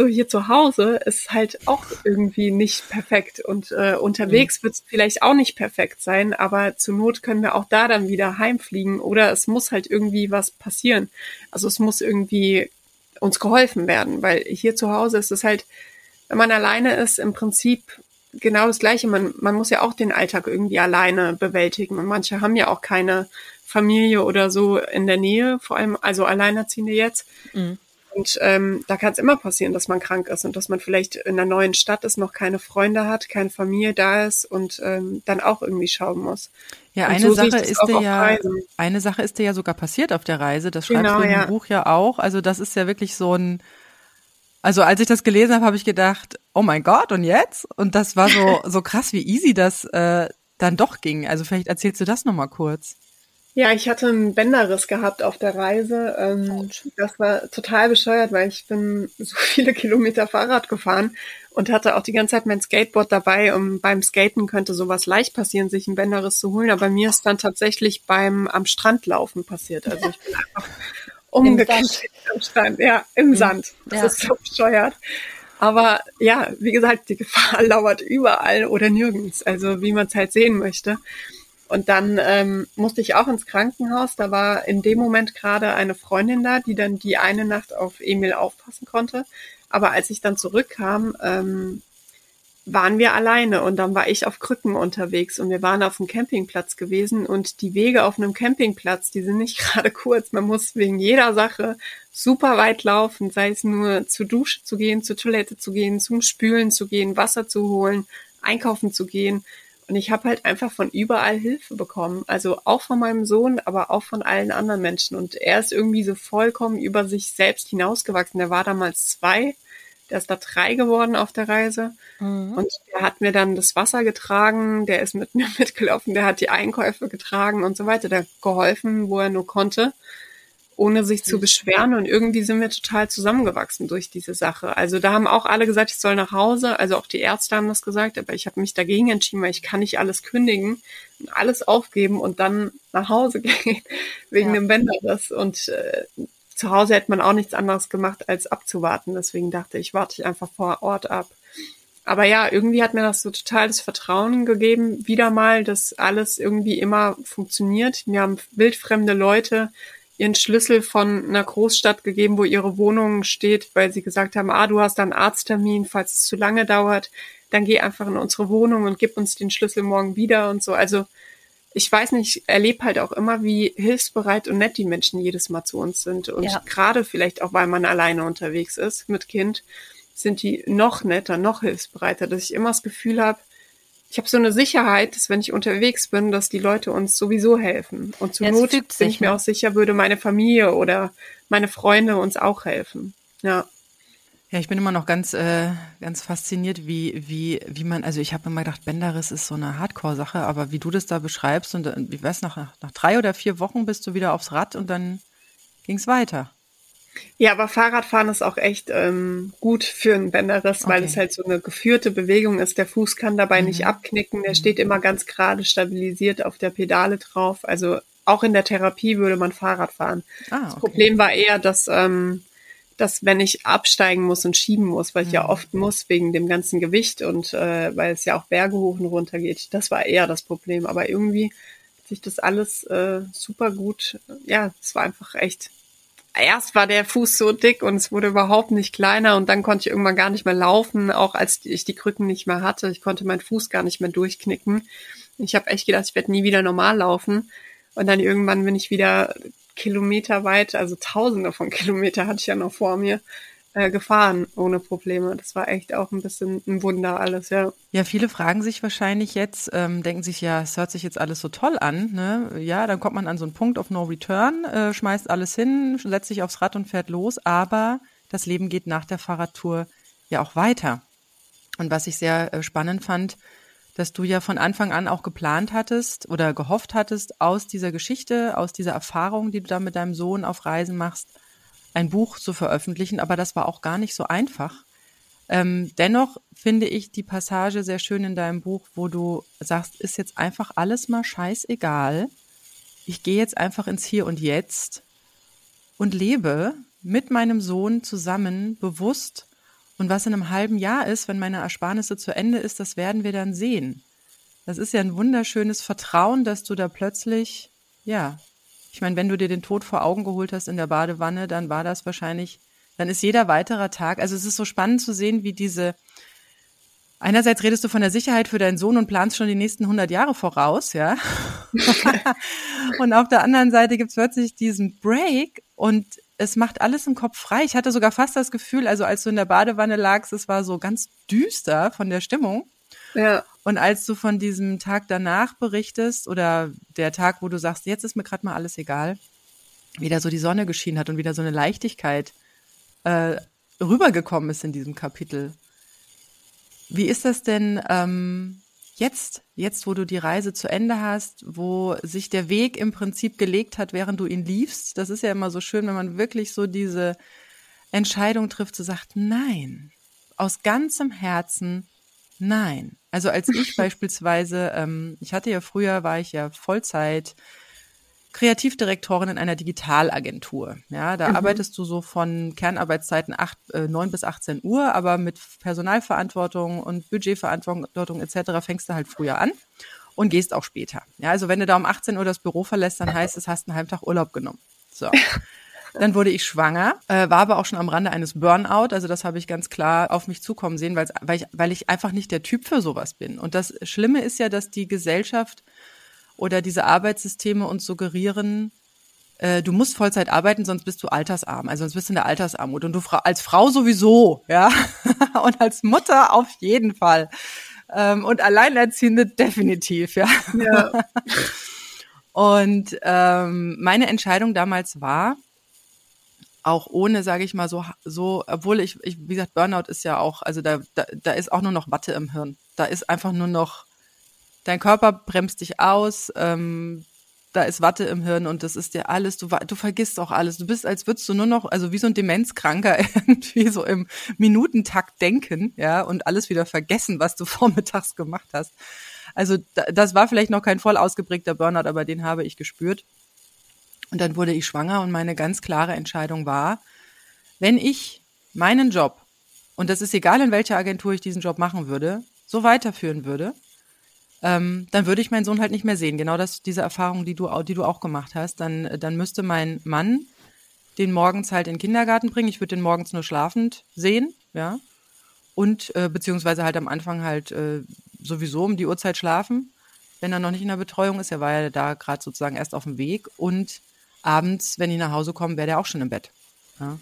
so hier zu Hause ist halt auch irgendwie nicht perfekt und äh, unterwegs mhm. wird es vielleicht auch nicht perfekt sein, aber zur Not können wir auch da dann wieder heimfliegen oder es muss halt irgendwie was passieren. Also es muss irgendwie uns geholfen werden, weil hier zu Hause ist es halt, wenn man alleine ist, im Prinzip genau das Gleiche. Man, man muss ja auch den Alltag irgendwie alleine bewältigen und manche haben ja auch keine Familie oder so in der Nähe, vor allem also Alleinerziehende jetzt. Mhm. Und ähm, da kann es immer passieren, dass man krank ist und dass man vielleicht in einer neuen Stadt ist, noch keine Freunde hat, keine Familie da ist und ähm, dann auch irgendwie schauen muss. Ja, eine so Sache ist dir ja, eine Sache ist dir ja sogar passiert auf der Reise. Das schreibst genau, du im ja. Buch ja auch. Also das ist ja wirklich so ein, also als ich das gelesen habe, habe ich gedacht, oh mein Gott, und jetzt? Und das war so so krass, wie easy das äh, dann doch ging. Also vielleicht erzählst du das nochmal kurz. Ja, ich hatte einen Bänderriss gehabt auf der Reise. Ähm, das war total bescheuert, weil ich bin so viele Kilometer Fahrrad gefahren und hatte auch die ganze Zeit mein Skateboard dabei. Und beim Skaten könnte sowas leicht passieren, sich einen Bänderriss zu holen. Aber mir ist dann tatsächlich beim am Strand laufen passiert. Also ich bin einfach umgekehrt am Strand. Ja, im mhm. Sand. Das ja. ist so bescheuert. Aber ja, wie gesagt, die Gefahr lauert überall oder nirgends. Also wie man es halt sehen möchte. Und dann ähm, musste ich auch ins Krankenhaus. Da war in dem Moment gerade eine Freundin da, die dann die eine Nacht auf Emil aufpassen konnte. Aber als ich dann zurückkam, ähm, waren wir alleine und dann war ich auf Krücken unterwegs und wir waren auf einem Campingplatz gewesen und die Wege auf einem Campingplatz, die sind nicht gerade kurz. Man muss wegen jeder Sache super weit laufen, sei es nur zur Dusche zu gehen, zur Toilette zu gehen, zum Spülen zu gehen, Wasser zu holen, einkaufen zu gehen. Und ich habe halt einfach von überall Hilfe bekommen. Also auch von meinem Sohn, aber auch von allen anderen Menschen. Und er ist irgendwie so vollkommen über sich selbst hinausgewachsen. Der war damals zwei, der ist da drei geworden auf der Reise. Mhm. Und der hat mir dann das Wasser getragen, der ist mit mir mitgelaufen, der hat die Einkäufe getragen und so weiter. Der hat geholfen, wo er nur konnte ohne sich zu beschweren. Und irgendwie sind wir total zusammengewachsen durch diese Sache. Also da haben auch alle gesagt, ich soll nach Hause. Also auch die Ärzte haben das gesagt, aber ich habe mich dagegen entschieden, weil ich kann nicht alles kündigen und alles aufgeben und dann nach Hause gehen wegen ja. dem Bänderriss. Und äh, zu Hause hätte man auch nichts anderes gemacht, als abzuwarten. Deswegen dachte ich, warte ich einfach vor Ort ab. Aber ja, irgendwie hat mir das so total das Vertrauen gegeben, wieder mal, dass alles irgendwie immer funktioniert. Mir haben wildfremde Leute ihren Schlüssel von einer Großstadt gegeben, wo ihre Wohnung steht, weil sie gesagt haben, ah, du hast einen Arzttermin, falls es zu lange dauert, dann geh einfach in unsere Wohnung und gib uns den Schlüssel morgen wieder und so. Also ich weiß nicht, erlebe halt auch immer, wie hilfsbereit und nett die Menschen jedes Mal zu uns sind. Und ja. gerade vielleicht auch, weil man alleine unterwegs ist mit Kind, sind die noch netter, noch hilfsbereiter, dass ich immer das Gefühl habe, ich habe so eine Sicherheit, dass wenn ich unterwegs bin, dass die Leute uns sowieso helfen. Und zur ja, Not bin sich, ich mir ne? auch sicher, würde meine Familie oder meine Freunde uns auch helfen. Ja. Ja, ich bin immer noch ganz, äh, ganz fasziniert, wie, wie, wie man, also ich habe immer gedacht, Bänderriss ist so eine Hardcore-Sache, aber wie du das da beschreibst und äh, wie weiß nach, nach drei oder vier Wochen bist du wieder aufs Rad und dann ging's weiter. Ja, aber Fahrradfahren ist auch echt ähm, gut für einen Bänderriss, okay. weil es halt so eine geführte Bewegung ist. Der Fuß kann dabei mhm. nicht abknicken, der steht immer ganz gerade stabilisiert auf der Pedale drauf. Also auch in der Therapie würde man Fahrrad fahren. Ah, okay. Das Problem war eher, dass, ähm, dass wenn ich absteigen muss und schieben muss, weil ich mhm. ja oft muss wegen dem ganzen Gewicht und äh, weil es ja auch Berge hoch und runter geht, das war eher das Problem. Aber irgendwie hat sich das alles äh, super gut, ja, es war einfach echt erst war der Fuß so dick und es wurde überhaupt nicht kleiner und dann konnte ich irgendwann gar nicht mehr laufen, auch als ich die Krücken nicht mehr hatte. Ich konnte meinen Fuß gar nicht mehr durchknicken. Ich habe echt gedacht, ich werde nie wieder normal laufen. Und dann irgendwann bin ich wieder Kilometer weit, also tausende von Kilometer hatte ich ja noch vor mir, äh, gefahren ohne Probleme. Das war echt auch ein bisschen ein Wunder alles, ja. Ja, viele fragen sich wahrscheinlich jetzt, ähm, denken sich, ja, es hört sich jetzt alles so toll an. Ne? Ja, dann kommt man an so einen Punkt of No Return, äh, schmeißt alles hin, setzt sich aufs Rad und fährt los, aber das Leben geht nach der Fahrradtour ja auch weiter. Und was ich sehr äh, spannend fand, dass du ja von Anfang an auch geplant hattest oder gehofft hattest, aus dieser Geschichte, aus dieser Erfahrung, die du da mit deinem Sohn auf Reisen machst, ein Buch zu veröffentlichen, aber das war auch gar nicht so einfach. Ähm, dennoch finde ich die Passage sehr schön in deinem Buch, wo du sagst, ist jetzt einfach alles mal scheißegal. Ich gehe jetzt einfach ins Hier und Jetzt und lebe mit meinem Sohn zusammen bewusst. Und was in einem halben Jahr ist, wenn meine Ersparnisse zu Ende ist, das werden wir dann sehen. Das ist ja ein wunderschönes Vertrauen, dass du da plötzlich, ja, ich meine, wenn du dir den Tod vor Augen geholt hast in der Badewanne, dann war das wahrscheinlich, dann ist jeder weiterer Tag, also es ist so spannend zu sehen, wie diese, einerseits redest du von der Sicherheit für deinen Sohn und planst schon die nächsten 100 Jahre voraus, ja. und auf der anderen Seite gibt es plötzlich diesen Break und es macht alles im Kopf frei. Ich hatte sogar fast das Gefühl, also als du in der Badewanne lagst, es war so ganz düster von der Stimmung. Ja. Und als du von diesem Tag danach berichtest oder der Tag, wo du sagst, jetzt ist mir gerade mal alles egal, wieder so die Sonne geschienen hat und wieder so eine Leichtigkeit äh, rübergekommen ist in diesem Kapitel. Wie ist das denn ähm, jetzt, jetzt, wo du die Reise zu Ende hast, wo sich der Weg im Prinzip gelegt hat, während du ihn liefst? Das ist ja immer so schön, wenn man wirklich so diese Entscheidung trifft, zu so sagt, nein, aus ganzem Herzen Nein. Also als ich beispielsweise, ähm, ich hatte ja früher, war ich ja Vollzeit Kreativdirektorin in einer Digitalagentur. Ja, da mhm. arbeitest du so von Kernarbeitszeiten acht, äh, 9 bis 18 Uhr, aber mit Personalverantwortung und Budgetverantwortung etc. fängst du halt früher an und gehst auch später. Ja, also wenn du da um 18 Uhr das Büro verlässt, dann heißt es, hast einen halben Tag Urlaub genommen. So. Dann wurde ich schwanger, äh, war aber auch schon am Rande eines Burnout. Also das habe ich ganz klar auf mich zukommen sehen, weil ich, weil ich einfach nicht der Typ für sowas bin. Und das Schlimme ist ja, dass die Gesellschaft oder diese Arbeitssysteme uns suggerieren, äh, du musst Vollzeit arbeiten, sonst bist du altersarm. Also sonst bist du in der Altersarmut. Und du als Frau sowieso, ja. Und als Mutter auf jeden Fall. Ähm, und Alleinerziehende definitiv, ja. ja. Und ähm, meine Entscheidung damals war, auch ohne, sage ich mal, so, so, obwohl ich, ich, wie gesagt, Burnout ist ja auch, also da, da, da ist auch nur noch Watte im Hirn. Da ist einfach nur noch, dein Körper bremst dich aus, ähm, da ist Watte im Hirn und das ist dir alles, du, du vergisst auch alles. Du bist, als würdest du nur noch, also wie so ein Demenzkranker irgendwie so im Minutentakt denken, ja, und alles wieder vergessen, was du vormittags gemacht hast. Also das war vielleicht noch kein voll ausgeprägter Burnout, aber den habe ich gespürt. Und dann wurde ich schwanger und meine ganz klare Entscheidung war, wenn ich meinen Job, und das ist egal, in welcher Agentur ich diesen Job machen würde, so weiterführen würde, ähm, dann würde ich meinen Sohn halt nicht mehr sehen. Genau das, diese Erfahrung, die du, die du auch gemacht hast. Dann, dann müsste mein Mann den morgens halt in den Kindergarten bringen. Ich würde den morgens nur schlafend sehen, ja. Und äh, beziehungsweise halt am Anfang halt äh, sowieso um die Uhrzeit schlafen, wenn er noch nicht in der Betreuung ist. Er war ja da gerade sozusagen erst auf dem Weg. Und abends, wenn ich nach Hause komme, wäre der auch schon im Bett. Ja.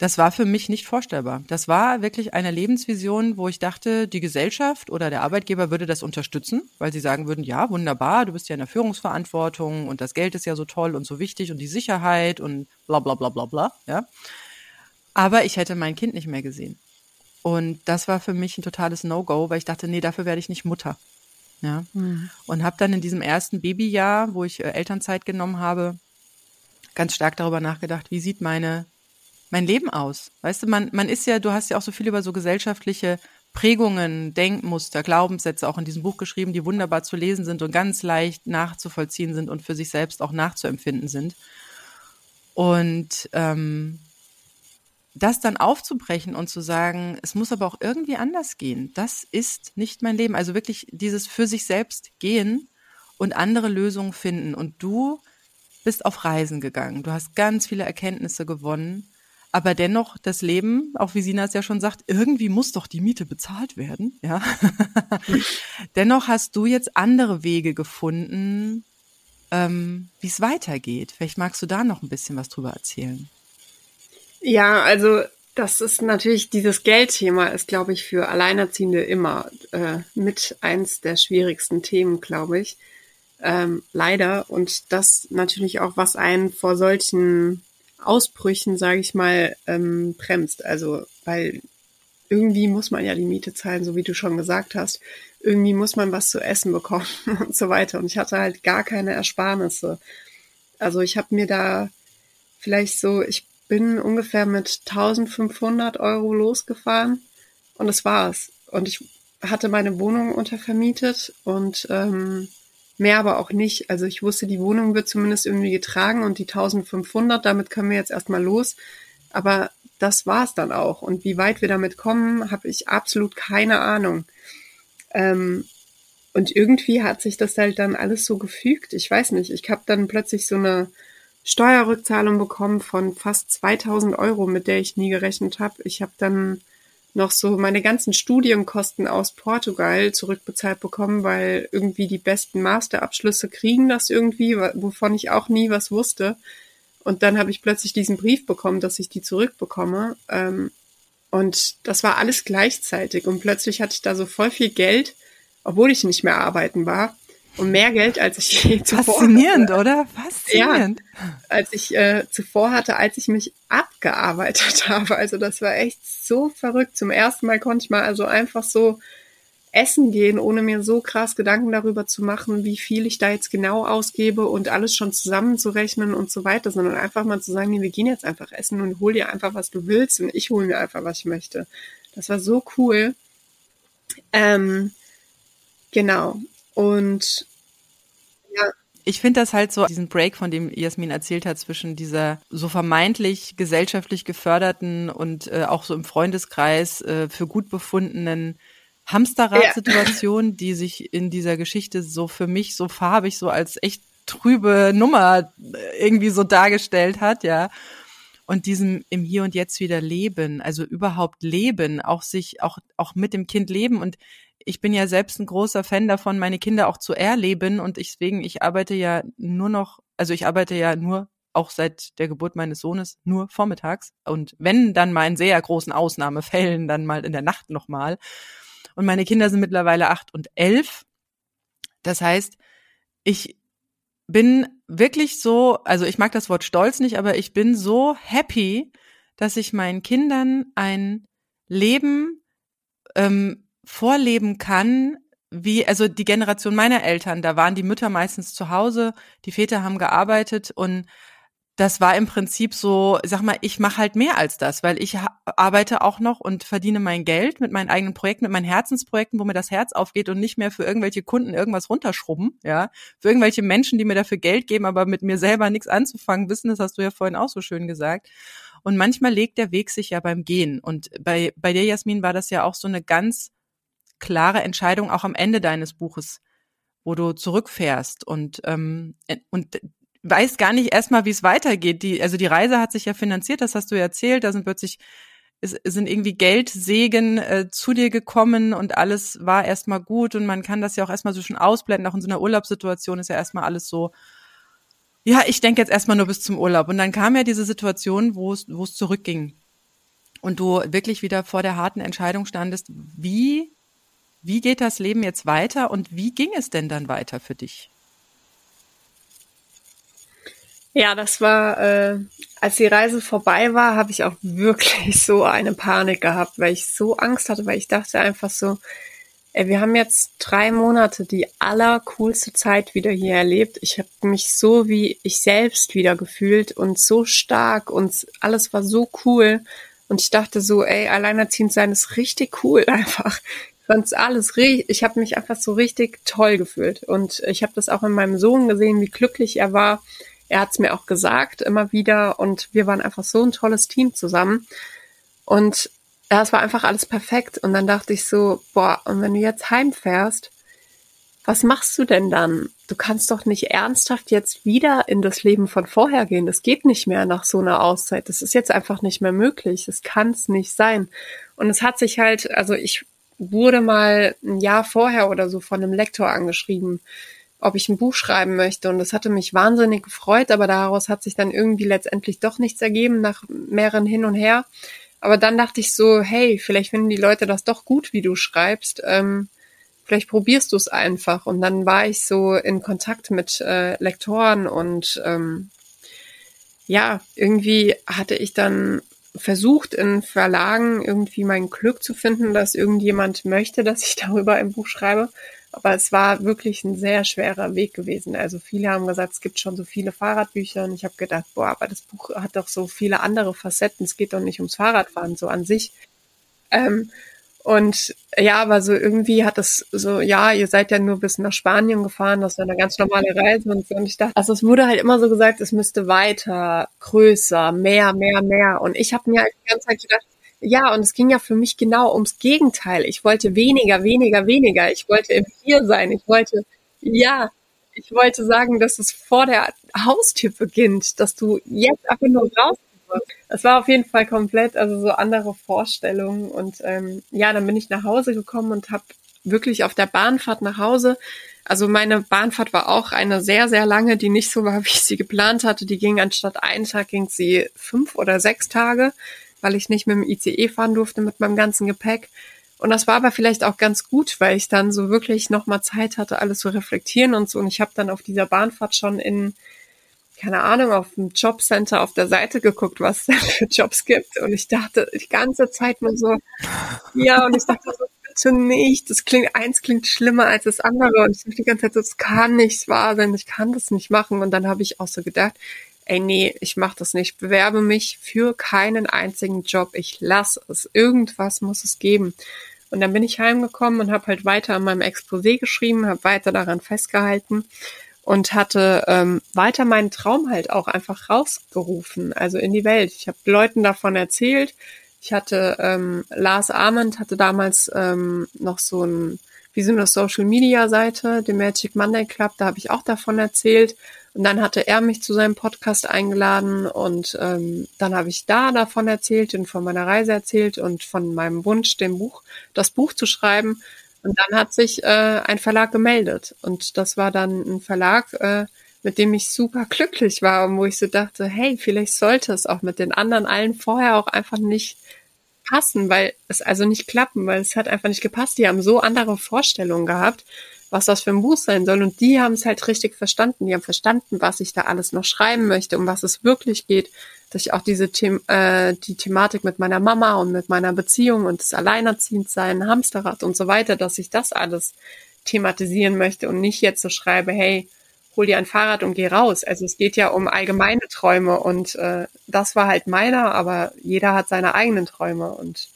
Das war für mich nicht vorstellbar. Das war wirklich eine Lebensvision, wo ich dachte, die Gesellschaft oder der Arbeitgeber würde das unterstützen, weil sie sagen würden, ja, wunderbar, du bist ja in der Führungsverantwortung und das Geld ist ja so toll und so wichtig und die Sicherheit und bla bla bla bla bla. Ja. Aber ich hätte mein Kind nicht mehr gesehen. Und das war für mich ein totales No-Go, weil ich dachte, nee, dafür werde ich nicht Mutter. Ja. Mhm. Und habe dann in diesem ersten Babyjahr, wo ich äh, Elternzeit genommen habe, ganz stark darüber nachgedacht, wie sieht meine, mein Leben aus? Weißt du, man, man ist ja, du hast ja auch so viel über so gesellschaftliche Prägungen, Denkmuster, Glaubenssätze auch in diesem Buch geschrieben, die wunderbar zu lesen sind und ganz leicht nachzuvollziehen sind und für sich selbst auch nachzuempfinden sind. Und ähm, das dann aufzubrechen und zu sagen, es muss aber auch irgendwie anders gehen, das ist nicht mein Leben. Also wirklich dieses für sich selbst gehen und andere Lösungen finden. Und du bist auf Reisen gegangen. Du hast ganz viele Erkenntnisse gewonnen. Aber dennoch, das Leben, auch wie Sina es ja schon sagt, irgendwie muss doch die Miete bezahlt werden, ja. dennoch hast du jetzt andere Wege gefunden, ähm, wie es weitergeht. Vielleicht magst du da noch ein bisschen was drüber erzählen. Ja, also das ist natürlich, dieses Geldthema ist, glaube ich, für Alleinerziehende immer äh, mit eins der schwierigsten Themen, glaube ich. Ähm, leider. Und das natürlich auch, was einen vor solchen Ausbrüchen, sage ich mal, ähm, bremst. Also, weil irgendwie muss man ja die Miete zahlen, so wie du schon gesagt hast. Irgendwie muss man was zu essen bekommen und so weiter. Und ich hatte halt gar keine Ersparnisse. Also ich habe mir da vielleicht so, ich bin ungefähr mit 1500 Euro losgefahren und das war's. Und ich hatte meine Wohnung untervermietet und ähm, mehr aber auch nicht. Also ich wusste, die Wohnung wird zumindest irgendwie getragen und die 1500, damit können wir jetzt erstmal los. Aber das war's dann auch. Und wie weit wir damit kommen, habe ich absolut keine Ahnung. Ähm, und irgendwie hat sich das halt dann alles so gefügt. Ich weiß nicht. Ich habe dann plötzlich so eine Steuerrückzahlung bekommen von fast 2000 Euro, mit der ich nie gerechnet habe. Ich habe dann noch so meine ganzen Studienkosten aus Portugal zurückbezahlt bekommen, weil irgendwie die besten Masterabschlüsse kriegen das irgendwie, wovon ich auch nie was wusste. Und dann habe ich plötzlich diesen Brief bekommen, dass ich die zurückbekomme. Ähm, und das war alles gleichzeitig. Und plötzlich hatte ich da so voll viel Geld, obwohl ich nicht mehr arbeiten war. Und mehr Geld, als ich je zuvor Faszinierend, hatte. oder? Faszinierend. Ja, als ich äh, zuvor hatte, als ich mich abgearbeitet habe. Also das war echt so verrückt. Zum ersten Mal konnte ich mal also einfach so essen gehen, ohne mir so krass Gedanken darüber zu machen, wie viel ich da jetzt genau ausgebe und alles schon zusammenzurechnen und so weiter, sondern einfach mal zu sagen, nee, wir gehen jetzt einfach essen und hol dir einfach, was du willst und ich hole mir einfach, was ich möchte. Das war so cool. Ähm, genau. Und ja, ich finde das halt so, diesen Break, von dem Jasmin erzählt hat, zwischen dieser so vermeintlich gesellschaftlich geförderten und äh, auch so im Freundeskreis äh, für gut befundenen Hamsterrad-Situation, ja. die sich in dieser Geschichte so für mich so farbig, so als echt trübe Nummer äh, irgendwie so dargestellt hat, ja. Und diesem im Hier und Jetzt wieder leben, also überhaupt leben, auch sich, auch, auch mit dem Kind leben. Und ich bin ja selbst ein großer Fan davon, meine Kinder auch zu erleben. Und deswegen, ich arbeite ja nur noch, also ich arbeite ja nur auch seit der Geburt meines Sohnes nur vormittags. Und wenn dann mal in sehr großen Ausnahmefällen, dann mal in der Nacht nochmal. Und meine Kinder sind mittlerweile acht und elf. Das heißt, ich bin wirklich so, also ich mag das Wort stolz nicht, aber ich bin so happy, dass ich meinen Kindern ein Leben ähm, vorleben kann, wie, also die Generation meiner Eltern, da waren die Mütter meistens zu Hause, die Väter haben gearbeitet und das war im Prinzip so, sag mal, ich mache halt mehr als das, weil ich arbeite auch noch und verdiene mein Geld mit meinen eigenen Projekten, mit meinen Herzensprojekten, wo mir das Herz aufgeht und nicht mehr für irgendwelche Kunden irgendwas runterschrubben, ja, für irgendwelche Menschen, die mir dafür Geld geben, aber mit mir selber nichts anzufangen wissen, das hast du ja vorhin auch so schön gesagt. Und manchmal legt der Weg sich ja beim Gehen. Und bei, bei dir, Jasmin, war das ja auch so eine ganz klare Entscheidung auch am Ende deines Buches, wo du zurückfährst und ähm, und weiß gar nicht erstmal, wie es weitergeht. Die, also die Reise hat sich ja finanziert, das hast du ja erzählt. Da sind plötzlich sind irgendwie Geldsegen äh, zu dir gekommen und alles war erstmal gut und man kann das ja auch erstmal so schon ausblenden. Auch in so einer Urlaubssituation ist ja erstmal alles so, ja, ich denke jetzt erstmal nur bis zum Urlaub. Und dann kam ja diese Situation, wo es, wo es zurückging. Und du wirklich wieder vor der harten Entscheidung standest, wie, wie geht das Leben jetzt weiter und wie ging es denn dann weiter für dich? Ja, das war, äh, als die Reise vorbei war, habe ich auch wirklich so eine Panik gehabt, weil ich so Angst hatte, weil ich dachte einfach so, ey, wir haben jetzt drei Monate die allercoolste Zeit wieder hier erlebt. Ich habe mich so wie ich selbst wieder gefühlt und so stark und alles war so cool. Und ich dachte so, ey, alleinerziehend sein ist richtig cool einfach. Fand's alles ich habe mich einfach so richtig toll gefühlt. Und ich habe das auch in meinem Sohn gesehen, wie glücklich er war er hat es mir auch gesagt immer wieder und wir waren einfach so ein tolles Team zusammen. Und ja, es war einfach alles perfekt. Und dann dachte ich so, boah, und wenn du jetzt heimfährst, was machst du denn dann? Du kannst doch nicht ernsthaft jetzt wieder in das Leben von vorher gehen. Das geht nicht mehr nach so einer Auszeit. Das ist jetzt einfach nicht mehr möglich. Das kann es nicht sein. Und es hat sich halt, also ich wurde mal ein Jahr vorher oder so von einem Lektor angeschrieben, ob ich ein Buch schreiben möchte. Und das hatte mich wahnsinnig gefreut, aber daraus hat sich dann irgendwie letztendlich doch nichts ergeben nach mehreren hin und her. Aber dann dachte ich so, hey, vielleicht finden die Leute das doch gut, wie du schreibst. Ähm, vielleicht probierst du es einfach. Und dann war ich so in Kontakt mit äh, Lektoren und ähm, ja, irgendwie hatte ich dann versucht, in Verlagen irgendwie mein Glück zu finden, dass irgendjemand möchte, dass ich darüber ein Buch schreibe. Aber es war wirklich ein sehr schwerer Weg gewesen. Also viele haben gesagt, es gibt schon so viele Fahrradbücher und ich habe gedacht, boah, aber das Buch hat doch so viele andere Facetten. Es geht doch nicht ums Fahrradfahren so an sich. Ähm, und ja, aber so irgendwie hat es so, ja, ihr seid ja nur bis nach Spanien gefahren, das ist eine ganz normale Reise und so. Und ich dachte, also es wurde halt immer so gesagt, es müsste weiter, größer, mehr, mehr, mehr. Und ich habe mir halt die ganze Zeit gedacht, ja, und es ging ja für mich genau ums Gegenteil. Ich wollte weniger, weniger, weniger. Ich wollte im Hier sein. Ich wollte, ja, ich wollte sagen, dass es vor der Haustür beginnt, dass du jetzt einfach nur raus es war auf jeden Fall komplett, also so andere Vorstellungen. Und ähm, ja, dann bin ich nach Hause gekommen und habe wirklich auf der Bahnfahrt nach Hause, also meine Bahnfahrt war auch eine sehr, sehr lange, die nicht so war, wie ich sie geplant hatte. Die ging anstatt einen Tag, ging sie fünf oder sechs Tage weil ich nicht mit dem ICE fahren durfte mit meinem ganzen Gepäck. Und das war aber vielleicht auch ganz gut, weil ich dann so wirklich nochmal Zeit hatte, alles zu reflektieren und so. Und ich habe dann auf dieser Bahnfahrt schon in, keine Ahnung, auf dem Jobcenter auf der Seite geguckt, was es für Jobs gibt. Und ich dachte die ganze Zeit nur so, ja, und ich dachte so, bitte nicht. Das klingt, eins klingt schlimmer als das andere. Und ich dachte die ganze Zeit, das kann nicht wahr sein, ich kann das nicht machen. Und dann habe ich auch so gedacht, ey nee, ich mach das nicht, bewerbe mich für keinen einzigen Job, ich lasse es, irgendwas muss es geben. Und dann bin ich heimgekommen und habe halt weiter an meinem Exposé geschrieben, habe weiter daran festgehalten und hatte ähm, weiter meinen Traum halt auch einfach rausgerufen, also in die Welt. Ich habe Leuten davon erzählt. Ich hatte ähm, Lars Arment hatte damals ähm, noch so ein wie so eine Social Media Seite, den Magic Monday Club, da habe ich auch davon erzählt und dann hatte er mich zu seinem Podcast eingeladen und ähm, dann habe ich da davon erzählt und von meiner Reise erzählt und von meinem Wunsch, dem Buch, das Buch zu schreiben. Und dann hat sich äh, ein Verlag gemeldet und das war dann ein Verlag, äh, mit dem ich super glücklich war und wo ich so dachte, hey, vielleicht sollte es auch mit den anderen allen vorher auch einfach nicht passen, weil es also nicht klappen, weil es hat einfach nicht gepasst. Die haben so andere Vorstellungen gehabt was das für ein Buch sein soll. Und die haben es halt richtig verstanden. Die haben verstanden, was ich da alles noch schreiben möchte, um was es wirklich geht. Dass ich auch diese The äh, die Thematik mit meiner Mama und mit meiner Beziehung und das Alleinerziehendsein, Hamsterrad und so weiter, dass ich das alles thematisieren möchte und nicht jetzt so schreibe, hey, hol dir ein Fahrrad und geh raus. Also es geht ja um allgemeine Träume und äh, das war halt meiner, aber jeder hat seine eigenen Träume und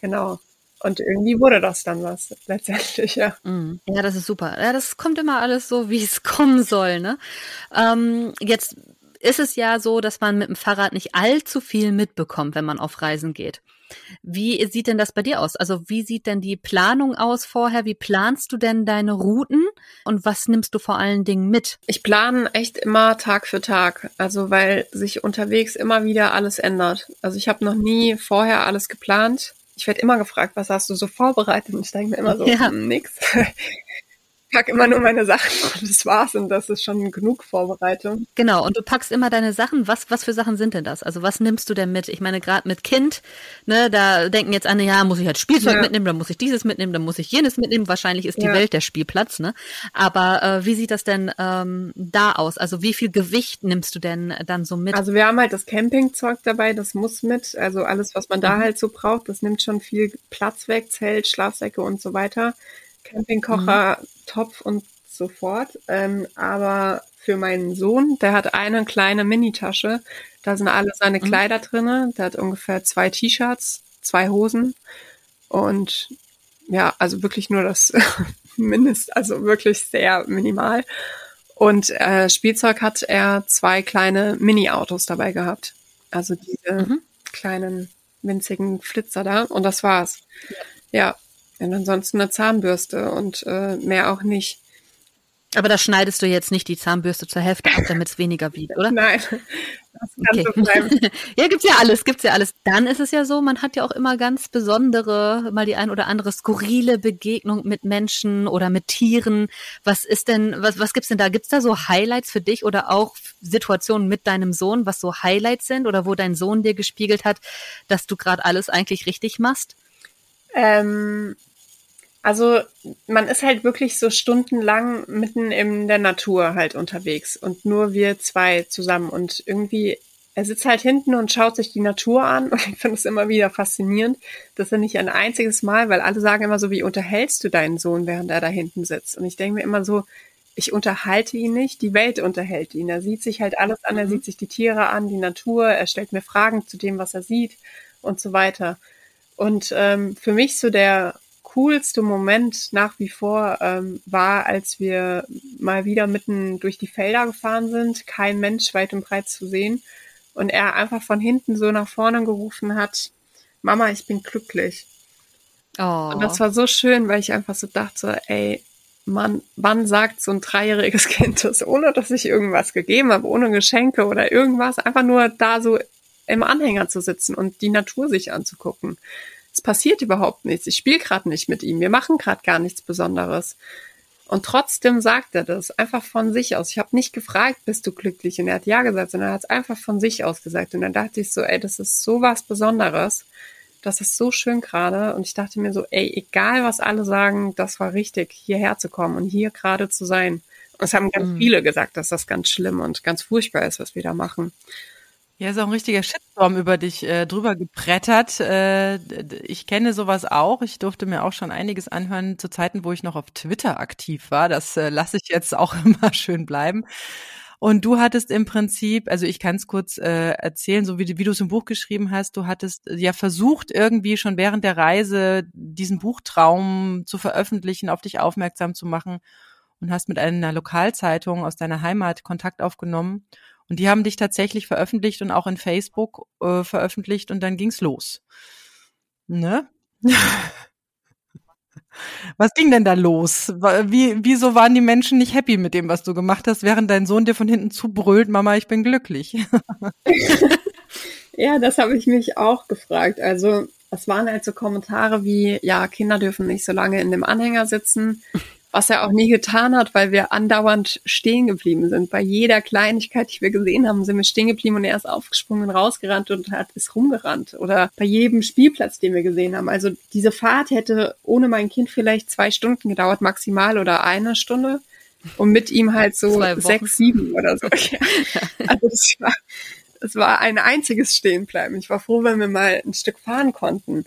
genau. Und irgendwie wurde das dann was letztendlich, ja. Mhm. Ja, das ist super. Ja, das kommt immer alles so, wie es kommen soll. Ne? Ähm, jetzt ist es ja so, dass man mit dem Fahrrad nicht allzu viel mitbekommt, wenn man auf Reisen geht. Wie sieht denn das bei dir aus? Also wie sieht denn die Planung aus vorher? Wie planst du denn deine Routen und was nimmst du vor allen Dingen mit? Ich plane echt immer Tag für Tag, also weil sich unterwegs immer wieder alles ändert. Also ich habe noch nie vorher alles geplant ich werde immer gefragt, was hast du so vorbereitet? Und ich denke mir immer so, ja. Nix. Pack immer nur meine Sachen und das war's und das ist schon genug Vorbereitung. Genau, und du packst immer deine Sachen. Was, was für Sachen sind denn das? Also was nimmst du denn mit? Ich meine, gerade mit Kind, ne, da denken jetzt alle, ja, muss ich halt Spielzeug ja. mitnehmen, dann muss ich dieses mitnehmen, dann muss ich jenes mitnehmen. Wahrscheinlich ist die ja. Welt der Spielplatz, ne? Aber äh, wie sieht das denn ähm, da aus? Also wie viel Gewicht nimmst du denn dann so mit? Also wir haben halt das Campingzeug dabei, das muss mit. Also alles, was man da mhm. halt so braucht, das nimmt schon viel Platz weg, Zelt, Schlafsäcke und so weiter. Campingkocher, mhm. Topf und so fort. Ähm, aber für meinen Sohn, der hat eine kleine Mini-Tasche. Da sind alle seine mhm. Kleider drinne. Der hat ungefähr zwei T-Shirts, zwei Hosen und ja, also wirklich nur das Mindest, also wirklich sehr minimal. Und äh, Spielzeug hat er zwei kleine Mini-Autos dabei gehabt. Also diese mhm. kleinen winzigen Flitzer da. Und das war's. Ja, und ansonsten eine Zahnbürste und äh, mehr auch nicht. Aber da schneidest du jetzt nicht die Zahnbürste zur Hälfte ab, damit es weniger wiegt, oder? Nein, Okay. ja, gibt's ja alles, gibt's ja alles. Dann ist es ja so, man hat ja auch immer ganz besondere, mal die ein oder andere skurrile Begegnung mit Menschen oder mit Tieren. Was ist denn, was, was gibt's denn da? Gibt's da so Highlights für dich oder auch Situationen mit deinem Sohn, was so Highlights sind oder wo dein Sohn dir gespiegelt hat, dass du gerade alles eigentlich richtig machst? Ähm, also man ist halt wirklich so stundenlang mitten in der Natur halt unterwegs und nur wir zwei zusammen und irgendwie er sitzt halt hinten und schaut sich die Natur an und ich finde es immer wieder faszinierend, dass er nicht ein einziges Mal, weil alle sagen immer so, wie unterhältst du deinen Sohn, während er da hinten sitzt? Und ich denke mir immer so, ich unterhalte ihn nicht, die Welt unterhält ihn. Er sieht sich halt alles an, er mhm. sieht sich die Tiere an, die Natur, er stellt mir Fragen zu dem, was er sieht und so weiter. Und ähm, für mich so der coolste Moment nach wie vor ähm, war, als wir mal wieder mitten durch die Felder gefahren sind, kein Mensch weit und breit zu sehen und er einfach von hinten so nach vorne gerufen hat, Mama, ich bin glücklich. Oh. Und das war so schön, weil ich einfach so dachte, ey, Mann, wann sagt so ein dreijähriges Kind das, ohne dass ich irgendwas gegeben habe, ohne Geschenke oder irgendwas, einfach nur da so im Anhänger zu sitzen und die Natur sich anzugucken es passiert überhaupt nichts. Ich spiele gerade nicht mit ihm. Wir machen gerade gar nichts Besonderes. Und trotzdem sagt er das einfach von sich aus. Ich habe nicht gefragt, bist du glücklich? Und er hat ja gesagt, sondern er hat es einfach von sich aus gesagt. Und dann dachte ich so, ey, das ist so was Besonderes. Das ist so schön gerade. Und ich dachte mir so, ey, egal was alle sagen, das war richtig, hierher zu kommen und hier gerade zu sein. Und es haben ganz mhm. viele gesagt, dass das ganz schlimm und ganz furchtbar ist, was wir da machen. Ja, ist auch ein richtiger Shitstorm über dich äh, drüber gebrettert. Äh, ich kenne sowas auch. Ich durfte mir auch schon einiges anhören zu Zeiten, wo ich noch auf Twitter aktiv war. Das äh, lasse ich jetzt auch immer schön bleiben. Und du hattest im Prinzip, also ich kann es kurz äh, erzählen, so wie, wie du es im Buch geschrieben hast, du hattest ja versucht, irgendwie schon während der Reise diesen Buchtraum zu veröffentlichen, auf dich aufmerksam zu machen und hast mit einer Lokalzeitung aus deiner Heimat Kontakt aufgenommen und die haben dich tatsächlich veröffentlicht und auch in Facebook äh, veröffentlicht und dann ging's los. Ne? Was ging denn da los? Wie, wieso waren die Menschen nicht happy mit dem, was du gemacht hast, während dein Sohn dir von hinten zubrüllt, Mama, ich bin glücklich? ja, das habe ich mich auch gefragt. Also es waren halt so Kommentare wie, ja, Kinder dürfen nicht so lange in dem Anhänger sitzen was er auch nie getan hat, weil wir andauernd stehen geblieben sind. Bei jeder Kleinigkeit, die wir gesehen haben, sind wir stehen geblieben und er ist aufgesprungen, rausgerannt und hat ist rumgerannt. Oder bei jedem Spielplatz, den wir gesehen haben. Also diese Fahrt hätte ohne mein Kind vielleicht zwei Stunden gedauert, maximal oder eine Stunde. Und mit ihm halt so sechs, sieben oder so. Also das war, das war ein einziges Stehenbleiben. Ich war froh, wenn wir mal ein Stück fahren konnten.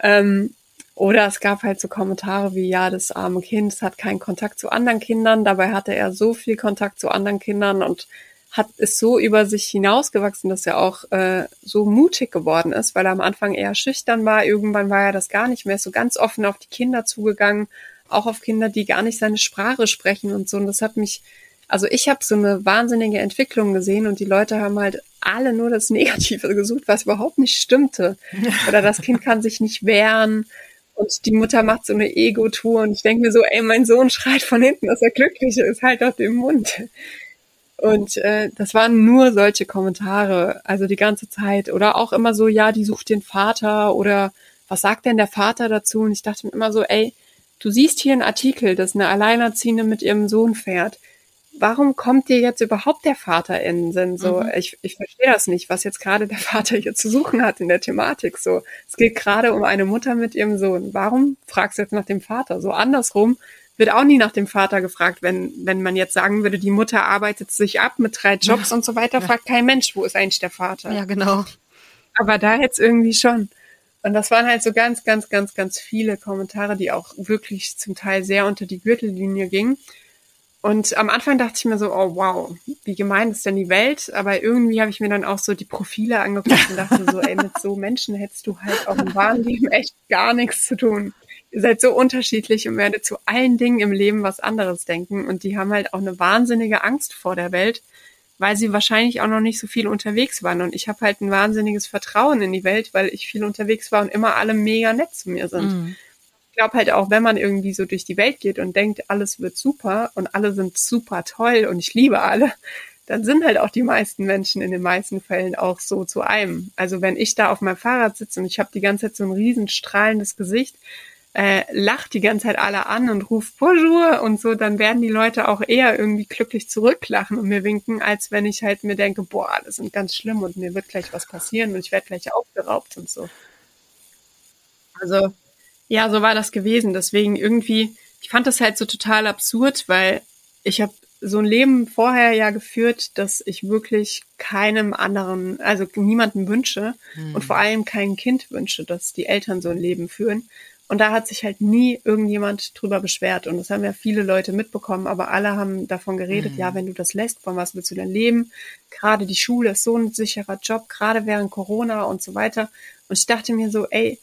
Ähm, oder es gab halt so Kommentare wie, ja, das arme Kind das hat keinen Kontakt zu anderen Kindern. Dabei hatte er so viel Kontakt zu anderen Kindern und hat ist so über sich hinausgewachsen, dass er auch äh, so mutig geworden ist, weil er am Anfang eher schüchtern war. Irgendwann war er das gar nicht mehr, so ganz offen auf die Kinder zugegangen, auch auf Kinder, die gar nicht seine Sprache sprechen und so. Und das hat mich, also ich habe so eine wahnsinnige Entwicklung gesehen und die Leute haben halt alle nur das Negative gesucht, was überhaupt nicht stimmte. Oder das Kind kann sich nicht wehren und die Mutter macht so eine Ego-Tour und ich denke mir so, ey, mein Sohn schreit von hinten, dass er glücklich ist, halt auf dem Mund. Und äh, das waren nur solche Kommentare, also die ganze Zeit. Oder auch immer so, ja, die sucht den Vater oder was sagt denn der Vater dazu? Und ich dachte mir immer so, ey, du siehst hier einen Artikel, dass eine Alleinerziehende mit ihrem Sohn fährt warum kommt dir jetzt überhaupt der Vater in den Sinn? So, mhm. ich, ich verstehe das nicht, was jetzt gerade der Vater hier zu suchen hat in der Thematik. So, es geht gerade um eine Mutter mit ihrem Sohn. Warum fragst du jetzt nach dem Vater? So andersrum wird auch nie nach dem Vater gefragt, wenn, wenn man jetzt sagen würde, die Mutter arbeitet sich ab mit drei Jobs ja. und so weiter, fragt kein Mensch, wo ist eigentlich der Vater? Ja, genau. Aber da jetzt irgendwie schon. Und das waren halt so ganz, ganz, ganz, ganz viele Kommentare, die auch wirklich zum Teil sehr unter die Gürtellinie gingen. Und am Anfang dachte ich mir so, oh wow, wie gemein ist denn die Welt? Aber irgendwie habe ich mir dann auch so die Profile angeguckt und dachte so, ey, mit so Menschen hättest du halt auch im wahren Leben echt gar nichts zu tun. Ihr seid so unterschiedlich und werdet zu allen Dingen im Leben was anderes denken. Und die haben halt auch eine wahnsinnige Angst vor der Welt, weil sie wahrscheinlich auch noch nicht so viel unterwegs waren. Und ich habe halt ein wahnsinniges Vertrauen in die Welt, weil ich viel unterwegs war und immer alle mega nett zu mir sind. Mhm glaube halt auch, wenn man irgendwie so durch die Welt geht und denkt, alles wird super und alle sind super toll und ich liebe alle, dann sind halt auch die meisten Menschen in den meisten Fällen auch so zu einem. Also wenn ich da auf meinem Fahrrad sitze und ich habe die ganze Zeit so ein riesen strahlendes Gesicht, äh, lacht die ganze Zeit alle an und ruft Bonjour und so, dann werden die Leute auch eher irgendwie glücklich zurücklachen und mir winken, als wenn ich halt mir denke, boah, das ist ganz schlimm und mir wird gleich was passieren und ich werde gleich aufgeraubt und so. Also ja, so war das gewesen. Deswegen irgendwie, ich fand das halt so total absurd, weil ich habe so ein Leben vorher ja geführt, dass ich wirklich keinem anderen, also niemanden wünsche hm. und vor allem kein Kind wünsche, dass die Eltern so ein Leben führen. Und da hat sich halt nie irgendjemand drüber beschwert. Und das haben ja viele Leute mitbekommen, aber alle haben davon geredet, mhm. ja, wenn du das lässt, von was willst du denn leben? Gerade die Schule ist so ein sicherer Job, gerade während Corona und so weiter. Und ich dachte mir so, ey,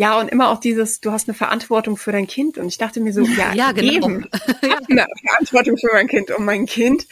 ja, und immer auch dieses, du hast eine Verantwortung für dein Kind. Und ich dachte mir so, ja, ja genau. eben, ich habe eine Verantwortung für mein Kind. Und mein Kind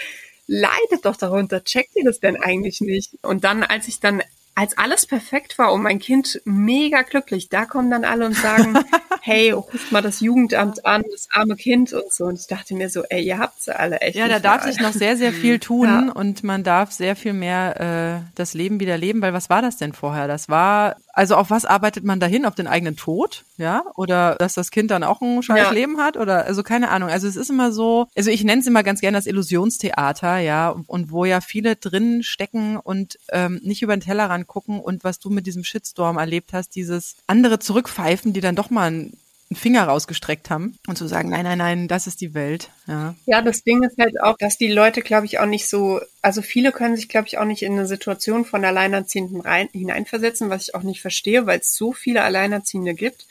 leidet doch darunter. Checkt ihr das denn eigentlich nicht? Und dann, als ich dann als alles perfekt war und mein Kind mega glücklich, da kommen dann alle und sagen, hey, ruft mal das Jugendamt an, das arme Kind und so. Und ich dachte mir so, ey, ihr habt sie alle echt. Ja, da darf sich noch sehr, sehr viel tun ja. und man darf sehr viel mehr äh, das Leben wieder leben, weil was war das denn vorher? Das war, also auf was arbeitet man dahin? Auf den eigenen Tod? Ja? Oder dass das Kind dann auch ein scheiß ja. Leben hat? Oder also keine Ahnung. Also es ist immer so, also ich nenne es immer ganz gerne das Illusionstheater, ja, und wo ja viele drin stecken und ähm, nicht über den Tellerrand gucken und was du mit diesem Shitstorm erlebt hast, dieses andere zurückpfeifen, die dann doch mal einen Finger rausgestreckt haben und zu sagen, nein, nein, nein, das ist die Welt. Ja, ja das Ding ist halt auch, dass die Leute, glaube ich, auch nicht so, also viele können sich, glaube ich, auch nicht in eine Situation von Alleinerziehenden rein, hineinversetzen, was ich auch nicht verstehe, weil es so viele Alleinerziehende gibt.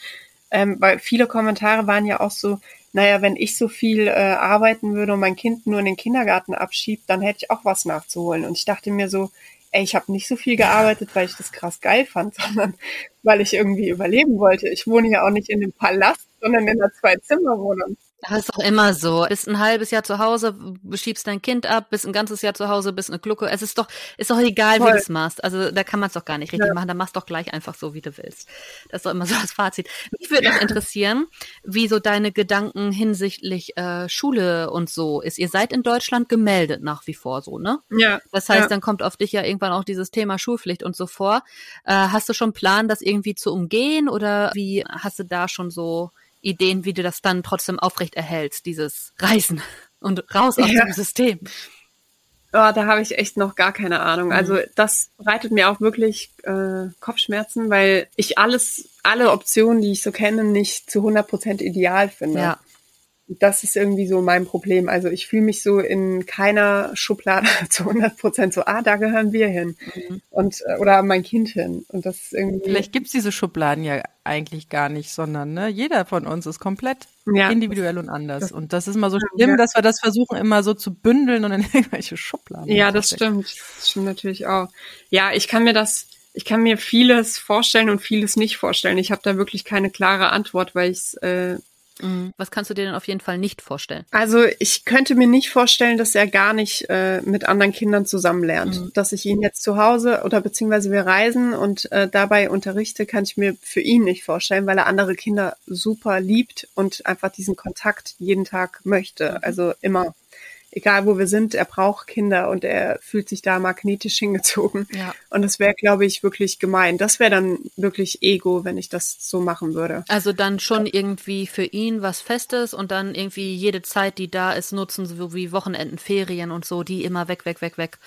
Ähm, weil viele Kommentare waren ja auch so, naja, wenn ich so viel äh, arbeiten würde und mein Kind nur in den Kindergarten abschiebt, dann hätte ich auch was nachzuholen. Und ich dachte mir so, ey, ich habe nicht so viel gearbeitet, weil ich das krass geil fand, sondern weil ich irgendwie überleben wollte. Ich wohne ja auch nicht in einem Palast, sondern in einer Zwei-Zimmer-Wohnung. Das ist doch immer so. Bist ein halbes Jahr zu Hause, schiebst dein Kind ab, bist ein ganzes Jahr zu Hause, bist eine Glucke. Es ist doch, ist doch egal, Voll. wie du es machst. Also da kann man es doch gar nicht richtig ja. machen. Da machst du doch gleich einfach so, wie du willst. Das ist doch immer so das Fazit. Mich würde noch interessieren, wie so deine Gedanken hinsichtlich äh, Schule und so ist. Ihr seid in Deutschland gemeldet nach wie vor so, ne? Ja. Das heißt, ja. dann kommt auf dich ja irgendwann auch dieses Thema Schulpflicht und so vor. Äh, hast du schon einen Plan, das irgendwie zu umgehen oder wie hast du da schon so Ideen, wie du das dann trotzdem aufrecht erhältst, dieses Reisen und raus aus ja. dem System? Oh, da habe ich echt noch gar keine Ahnung. Also mhm. das bereitet mir auch wirklich äh, Kopfschmerzen, weil ich alles, alle Optionen, die ich so kenne, nicht zu 100 Prozent ideal finde. Ja das ist irgendwie so mein Problem. Also ich fühle mich so in keiner Schublade zu 100 Prozent so, ah, da gehören wir hin. Mhm. Und, äh, oder mein Kind hin. Und das ist irgendwie. Vielleicht gibt's diese Schubladen ja eigentlich gar nicht, sondern ne, jeder von uns ist komplett ja. individuell und anders. Das, und das ist immer so schlimm, ja. dass wir das versuchen, immer so zu bündeln und in irgendwelche Schubladen. Ja, das stimmt. Das stimmt natürlich auch. Ja, ich kann mir das, ich kann mir vieles vorstellen und vieles nicht vorstellen. Ich habe da wirklich keine klare Antwort, weil ich es äh. Was kannst du dir denn auf jeden Fall nicht vorstellen? Also ich könnte mir nicht vorstellen, dass er gar nicht äh, mit anderen Kindern zusammenlernt. Mhm. Dass ich ihn jetzt zu Hause oder beziehungsweise wir reisen und äh, dabei unterrichte, kann ich mir für ihn nicht vorstellen, weil er andere Kinder super liebt und einfach diesen Kontakt jeden Tag möchte. Mhm. Also immer egal wo wir sind, er braucht Kinder und er fühlt sich da magnetisch hingezogen. Ja. Und das wäre, glaube ich, wirklich gemein. Das wäre dann wirklich Ego, wenn ich das so machen würde. Also dann schon irgendwie für ihn was Festes und dann irgendwie jede Zeit, die da ist, nutzen, so wie Wochenenden, Ferien und so, die immer weg, weg, weg, weg.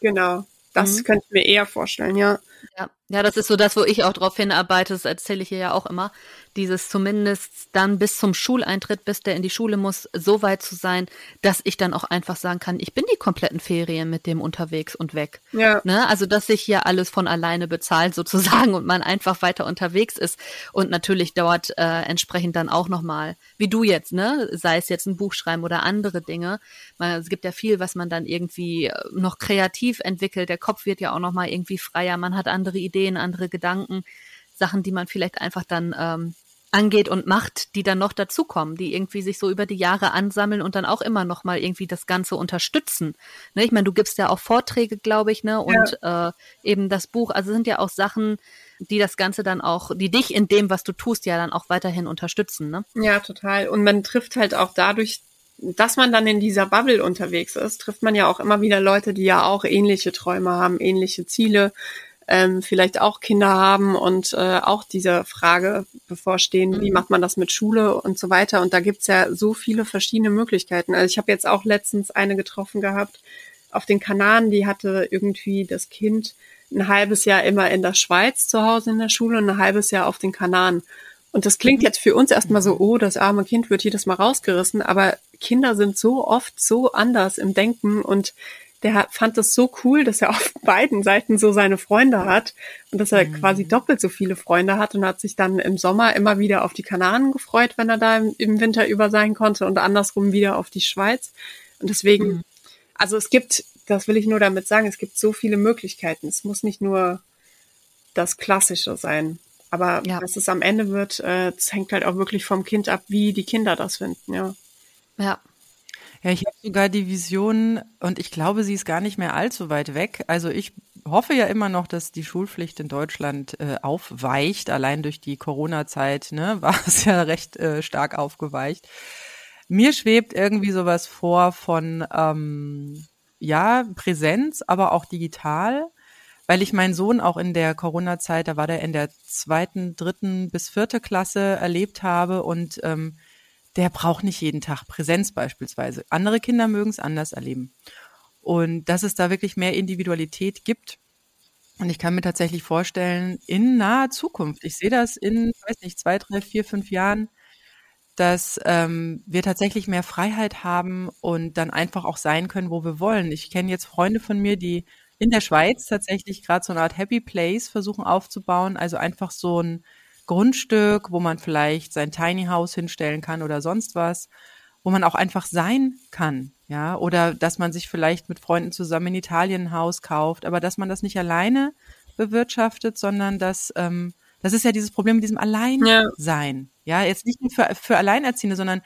Genau. Das mhm. könnte ich mir eher vorstellen, ja. Ja, ja, das ist so das, wo ich auch drauf hinarbeite, das erzähle ich hier ja auch immer, dieses zumindest dann bis zum Schuleintritt, bis der in die Schule muss, so weit zu sein, dass ich dann auch einfach sagen kann, ich bin die kompletten Ferien mit dem unterwegs und weg. Ja. Ne? Also, dass sich hier alles von alleine bezahlt sozusagen und man einfach weiter unterwegs ist und natürlich dort äh, entsprechend dann auch nochmal, wie du jetzt, ne, sei es jetzt ein Buch schreiben oder andere Dinge. Man, es gibt ja viel, was man dann irgendwie noch kreativ entwickelt. Der Kopf wird ja auch nochmal irgendwie freier. Man hat andere Ideen Ideen, andere Gedanken, Sachen, die man vielleicht einfach dann ähm, angeht und macht, die dann noch dazukommen, die irgendwie sich so über die Jahre ansammeln und dann auch immer noch mal irgendwie das Ganze unterstützen. Ne? Ich meine, du gibst ja auch Vorträge, glaube ich, ne? Und ja. äh, eben das Buch, also sind ja auch Sachen, die das Ganze dann auch, die dich in dem, was du tust, ja dann auch weiterhin unterstützen, ne? Ja, total. Und man trifft halt auch dadurch dass man dann in dieser Bubble unterwegs ist, trifft man ja auch immer wieder Leute, die ja auch ähnliche Träume haben, ähnliche Ziele, ähm, vielleicht auch Kinder haben und äh, auch diese Frage bevorstehen, wie mhm. macht man das mit Schule und so weiter. Und da gibt's ja so viele verschiedene Möglichkeiten. Also ich habe jetzt auch letztens eine getroffen gehabt auf den Kanaren, die hatte irgendwie das Kind ein halbes Jahr immer in der Schweiz zu Hause in der Schule und ein halbes Jahr auf den Kanaren. Und das klingt mhm. jetzt für uns erstmal so, oh, das arme Kind wird jedes Mal rausgerissen, aber Kinder sind so oft so anders im Denken und der fand es so cool, dass er auf beiden Seiten so seine Freunde hat und dass er mhm. quasi doppelt so viele Freunde hat und hat sich dann im Sommer immer wieder auf die Kanaren gefreut, wenn er da im, Winter über sein konnte und andersrum wieder auf die Schweiz. Und deswegen, mhm. also es gibt, das will ich nur damit sagen, es gibt so viele Möglichkeiten. Es muss nicht nur das Klassische sein. Aber ja. was es am Ende wird, äh, das hängt halt auch wirklich vom Kind ab, wie die Kinder das finden, ja. Ja, ja, ich habe sogar die Vision und ich glaube, sie ist gar nicht mehr allzu weit weg. Also ich hoffe ja immer noch, dass die Schulpflicht in Deutschland äh, aufweicht. Allein durch die Corona-Zeit ne, war es ja recht äh, stark aufgeweicht. Mir schwebt irgendwie sowas vor von ähm, ja Präsenz, aber auch digital, weil ich meinen Sohn auch in der Corona-Zeit, da war der in der zweiten, dritten bis vierte Klasse erlebt habe und ähm, der braucht nicht jeden Tag Präsenz beispielsweise. Andere Kinder mögen es anders erleben. Und dass es da wirklich mehr Individualität gibt. Und ich kann mir tatsächlich vorstellen, in naher Zukunft, ich sehe das in, weiß nicht, zwei, drei, vier, fünf Jahren, dass ähm, wir tatsächlich mehr Freiheit haben und dann einfach auch sein können, wo wir wollen. Ich kenne jetzt Freunde von mir, die in der Schweiz tatsächlich gerade so eine Art Happy Place versuchen aufzubauen, also einfach so ein Grundstück, wo man vielleicht sein Tiny House hinstellen kann oder sonst was, wo man auch einfach sein kann, ja, oder dass man sich vielleicht mit Freunden zusammen in Italien ein Haus kauft, aber dass man das nicht alleine bewirtschaftet, sondern dass ähm, das ist ja dieses Problem mit diesem Alleinsein, ja, ja jetzt nicht nur für, für Alleinerziehende, sondern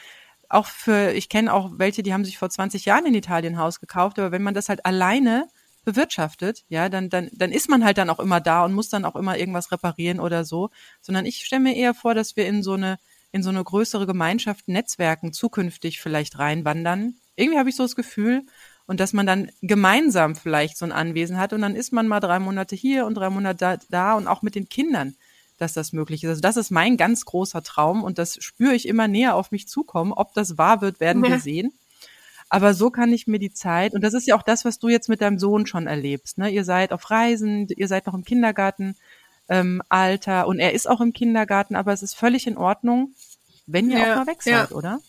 auch für, ich kenne auch welche, die haben sich vor 20 Jahren in Italien ein Haus gekauft, aber wenn man das halt alleine bewirtschaftet, ja, dann, dann, dann ist man halt dann auch immer da und muss dann auch immer irgendwas reparieren oder so. Sondern ich stelle mir eher vor, dass wir in so eine, in so eine größere Gemeinschaft, Netzwerken zukünftig vielleicht reinwandern. Irgendwie habe ich so das Gefühl. Und dass man dann gemeinsam vielleicht so ein Anwesen hat und dann ist man mal drei Monate hier und drei Monate da, da und auch mit den Kindern, dass das möglich ist. Also das ist mein ganz großer Traum und das spüre ich immer näher auf mich zukommen. Ob das wahr wird, werden ja. wir sehen. Aber so kann ich mir die Zeit, und das ist ja auch das, was du jetzt mit deinem Sohn schon erlebst. Ne? Ihr seid auf Reisen, ihr seid noch im Kindergarten ähm, Alter und er ist auch im Kindergarten, aber es ist völlig in Ordnung, wenn ihr ja, auch mal weg seid, ja. oder?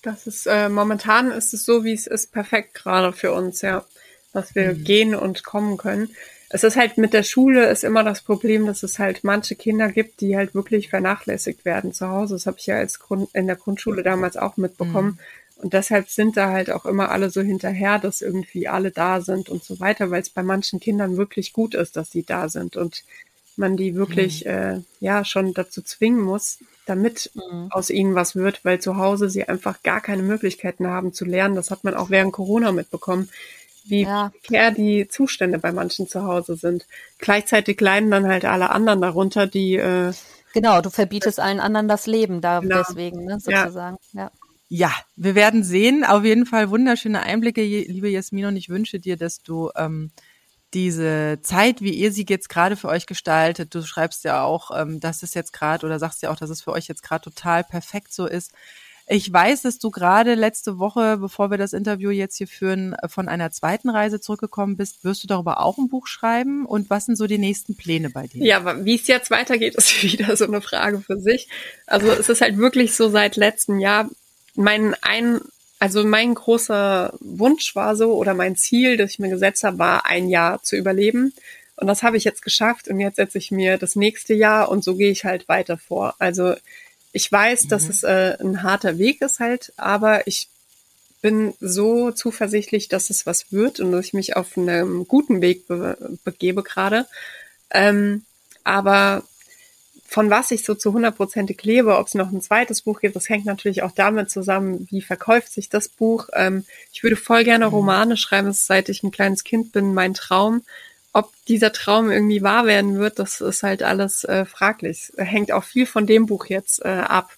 Das ist äh, momentan ist es so, wie es ist, perfekt gerade für uns, ja, dass wir mhm. gehen und kommen können. Es ist halt mit der Schule ist immer das Problem, dass es halt manche Kinder gibt, die halt wirklich vernachlässigt werden zu Hause. Das habe ich ja als Grund in der Grundschule damals auch mitbekommen. Mhm und deshalb sind da halt auch immer alle so hinterher, dass irgendwie alle da sind und so weiter, weil es bei manchen Kindern wirklich gut ist, dass sie da sind und man die wirklich mhm. äh, ja schon dazu zwingen muss, damit mhm. aus ihnen was wird, weil zu Hause sie einfach gar keine Möglichkeiten haben zu lernen. Das hat man auch während Corona mitbekommen, wie ja. prekär die Zustände bei manchen zu Hause sind. Gleichzeitig leiden dann halt alle anderen darunter, die äh, Genau, du verbietest allen anderen das Leben da genau. deswegen, ne, sozusagen. Ja. Ja. Wir werden sehen. Auf jeden Fall wunderschöne Einblicke, liebe Jasmin, und ich wünsche dir, dass du ähm, diese Zeit, wie ihr sie jetzt gerade für euch gestaltet, du schreibst ja auch, ähm, dass es jetzt gerade oder sagst ja auch, dass es für euch jetzt gerade total perfekt so ist. Ich weiß, dass du gerade letzte Woche, bevor wir das Interview jetzt hier führen, von einer zweiten Reise zurückgekommen bist. Wirst du darüber auch ein Buch schreiben? Und was sind so die nächsten Pläne bei dir? Ja, wie es jetzt weitergeht, ist wieder so eine Frage für sich. Also es ist halt wirklich so seit letztem Jahr mein ein, also mein großer Wunsch war so oder mein Ziel, das ich mir gesetzt habe, war ein Jahr zu überleben. Und das habe ich jetzt geschafft und jetzt setze ich mir das nächste Jahr und so gehe ich halt weiter vor. Also ich weiß, mhm. dass es äh, ein harter Weg ist halt, aber ich bin so zuversichtlich, dass es was wird und dass ich mich auf einem guten Weg be begebe gerade. Ähm, aber von was ich so zu hundertprozentig lebe, ob es noch ein zweites Buch gibt, das hängt natürlich auch damit zusammen, wie verkauft sich das Buch. Ähm, ich würde voll gerne mhm. Romane schreiben, das ist, seit ich ein kleines Kind bin, mein Traum. Ob dieser Traum irgendwie wahr werden wird, das ist halt alles äh, fraglich. Hängt auch viel von dem Buch jetzt äh, ab.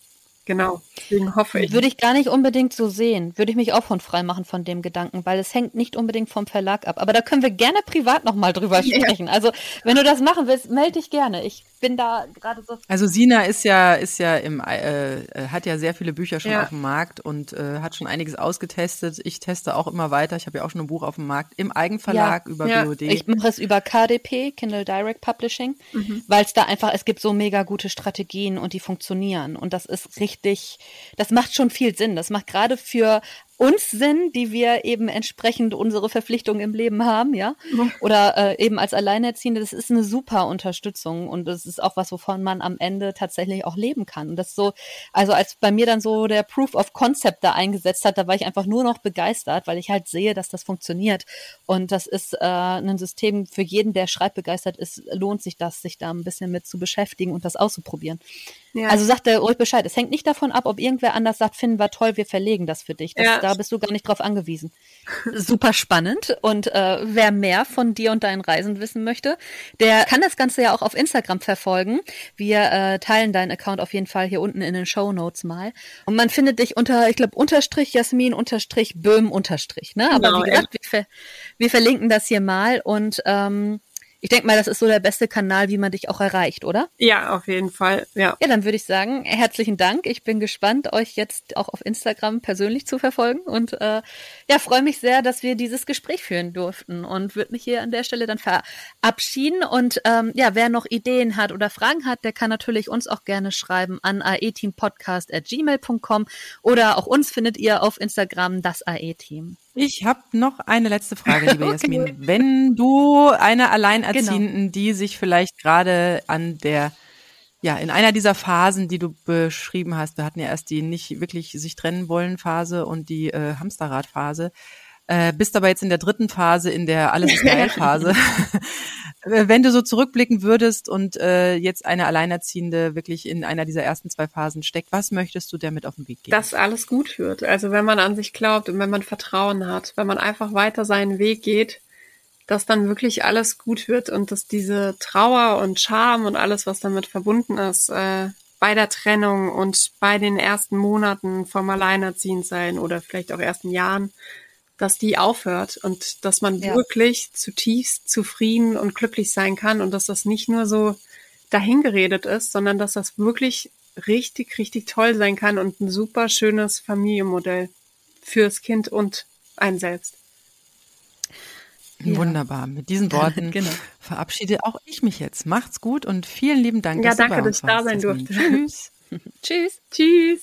Genau. Deswegen hoffe ich. Würde ich gar nicht unbedingt so sehen. Würde ich mich auch von frei machen von dem Gedanken, weil es hängt nicht unbedingt vom Verlag ab. Aber da können wir gerne privat nochmal drüber sprechen. Ja. Also, wenn du das machen willst, melde dich gerne. Ich bin da gerade so. Also Sina ist ja, ist ja im, äh, äh, hat ja sehr viele Bücher schon ja. auf dem Markt und äh, hat schon einiges ausgetestet. Ich teste auch immer weiter. Ich habe ja auch schon ein Buch auf dem Markt im Eigenverlag ja. über ja. BOD. Ich mache es über KDP, Kindle Direct Publishing, mhm. weil es da einfach, es gibt so mega gute Strategien und die funktionieren. Und das ist richtig, das macht schon viel Sinn. Das macht gerade für uns Sinn, die wir eben entsprechend unsere Verpflichtungen im Leben haben, ja, oder äh, eben als Alleinerziehende, das ist eine super Unterstützung und das ist auch was, wovon man am Ende tatsächlich auch leben kann. Und das so, also als bei mir dann so der Proof of Concept da eingesetzt hat, da war ich einfach nur noch begeistert, weil ich halt sehe, dass das funktioniert. Und das ist äh, ein System für jeden, der schreibbegeistert ist, lohnt sich das, sich da ein bisschen mit zu beschäftigen und das auszuprobieren. Ja. Also sagt er ruhig Bescheid. Es hängt nicht davon ab, ob irgendwer anders sagt, finden wir toll, wir verlegen das für dich. Das, ja. Da bist du gar nicht drauf angewiesen. Super spannend. Und äh, wer mehr von dir und deinen Reisen wissen möchte, der kann das Ganze ja auch auf Instagram verfolgen. Wir äh, teilen deinen Account auf jeden Fall hier unten in den Show Notes mal. Und man findet dich unter, ich glaube, unterstrich Jasmin unterstrich Böhm unterstrich. Ne? Aber genau, wie gesagt, wir, ver wir verlinken das hier mal und ähm, ich denke mal, das ist so der beste Kanal, wie man dich auch erreicht, oder? Ja, auf jeden Fall. Ja. Ja, dann würde ich sagen, herzlichen Dank. Ich bin gespannt, euch jetzt auch auf Instagram persönlich zu verfolgen und äh, ja, freue mich sehr, dass wir dieses Gespräch führen durften und würde mich hier an der Stelle dann verabschieden. Und ähm, ja, wer noch Ideen hat oder Fragen hat, der kann natürlich uns auch gerne schreiben an aeteampodcast@gmail.com oder auch uns findet ihr auf Instagram das AE-Team. Ich habe noch eine letzte Frage, liebe okay. Jasmin. Wenn du eine Alleinerziehenden, genau. die sich vielleicht gerade an der ja, in einer dieser Phasen, die du beschrieben hast, wir hatten ja erst die nicht wirklich sich trennen wollen Phase und die äh, Hamsterrad-Phase, äh, bist aber jetzt in der dritten Phase, in der alles ist geil Phase. Wenn du so zurückblicken würdest und äh, jetzt eine Alleinerziehende wirklich in einer dieser ersten zwei Phasen steckt, was möchtest du der mit auf den Weg geben? Dass alles gut wird. Also wenn man an sich glaubt und wenn man Vertrauen hat, wenn man einfach weiter seinen Weg geht, dass dann wirklich alles gut wird und dass diese Trauer und Scham und alles, was damit verbunden ist, äh, bei der Trennung und bei den ersten Monaten vom Alleinerziehendsein oder vielleicht auch ersten Jahren, dass die aufhört und dass man ja. wirklich zutiefst zufrieden und glücklich sein kann und dass das nicht nur so dahingeredet ist, sondern dass das wirklich richtig, richtig toll sein kann und ein super schönes Familienmodell fürs Kind und einen selbst. Ja. Wunderbar. Mit diesen Worten genau. verabschiede auch ich mich jetzt. Macht's gut und vielen lieben Dank. Ja, danke, dass ich da sein durfte. Tschüss. Tschüss. Tschüss.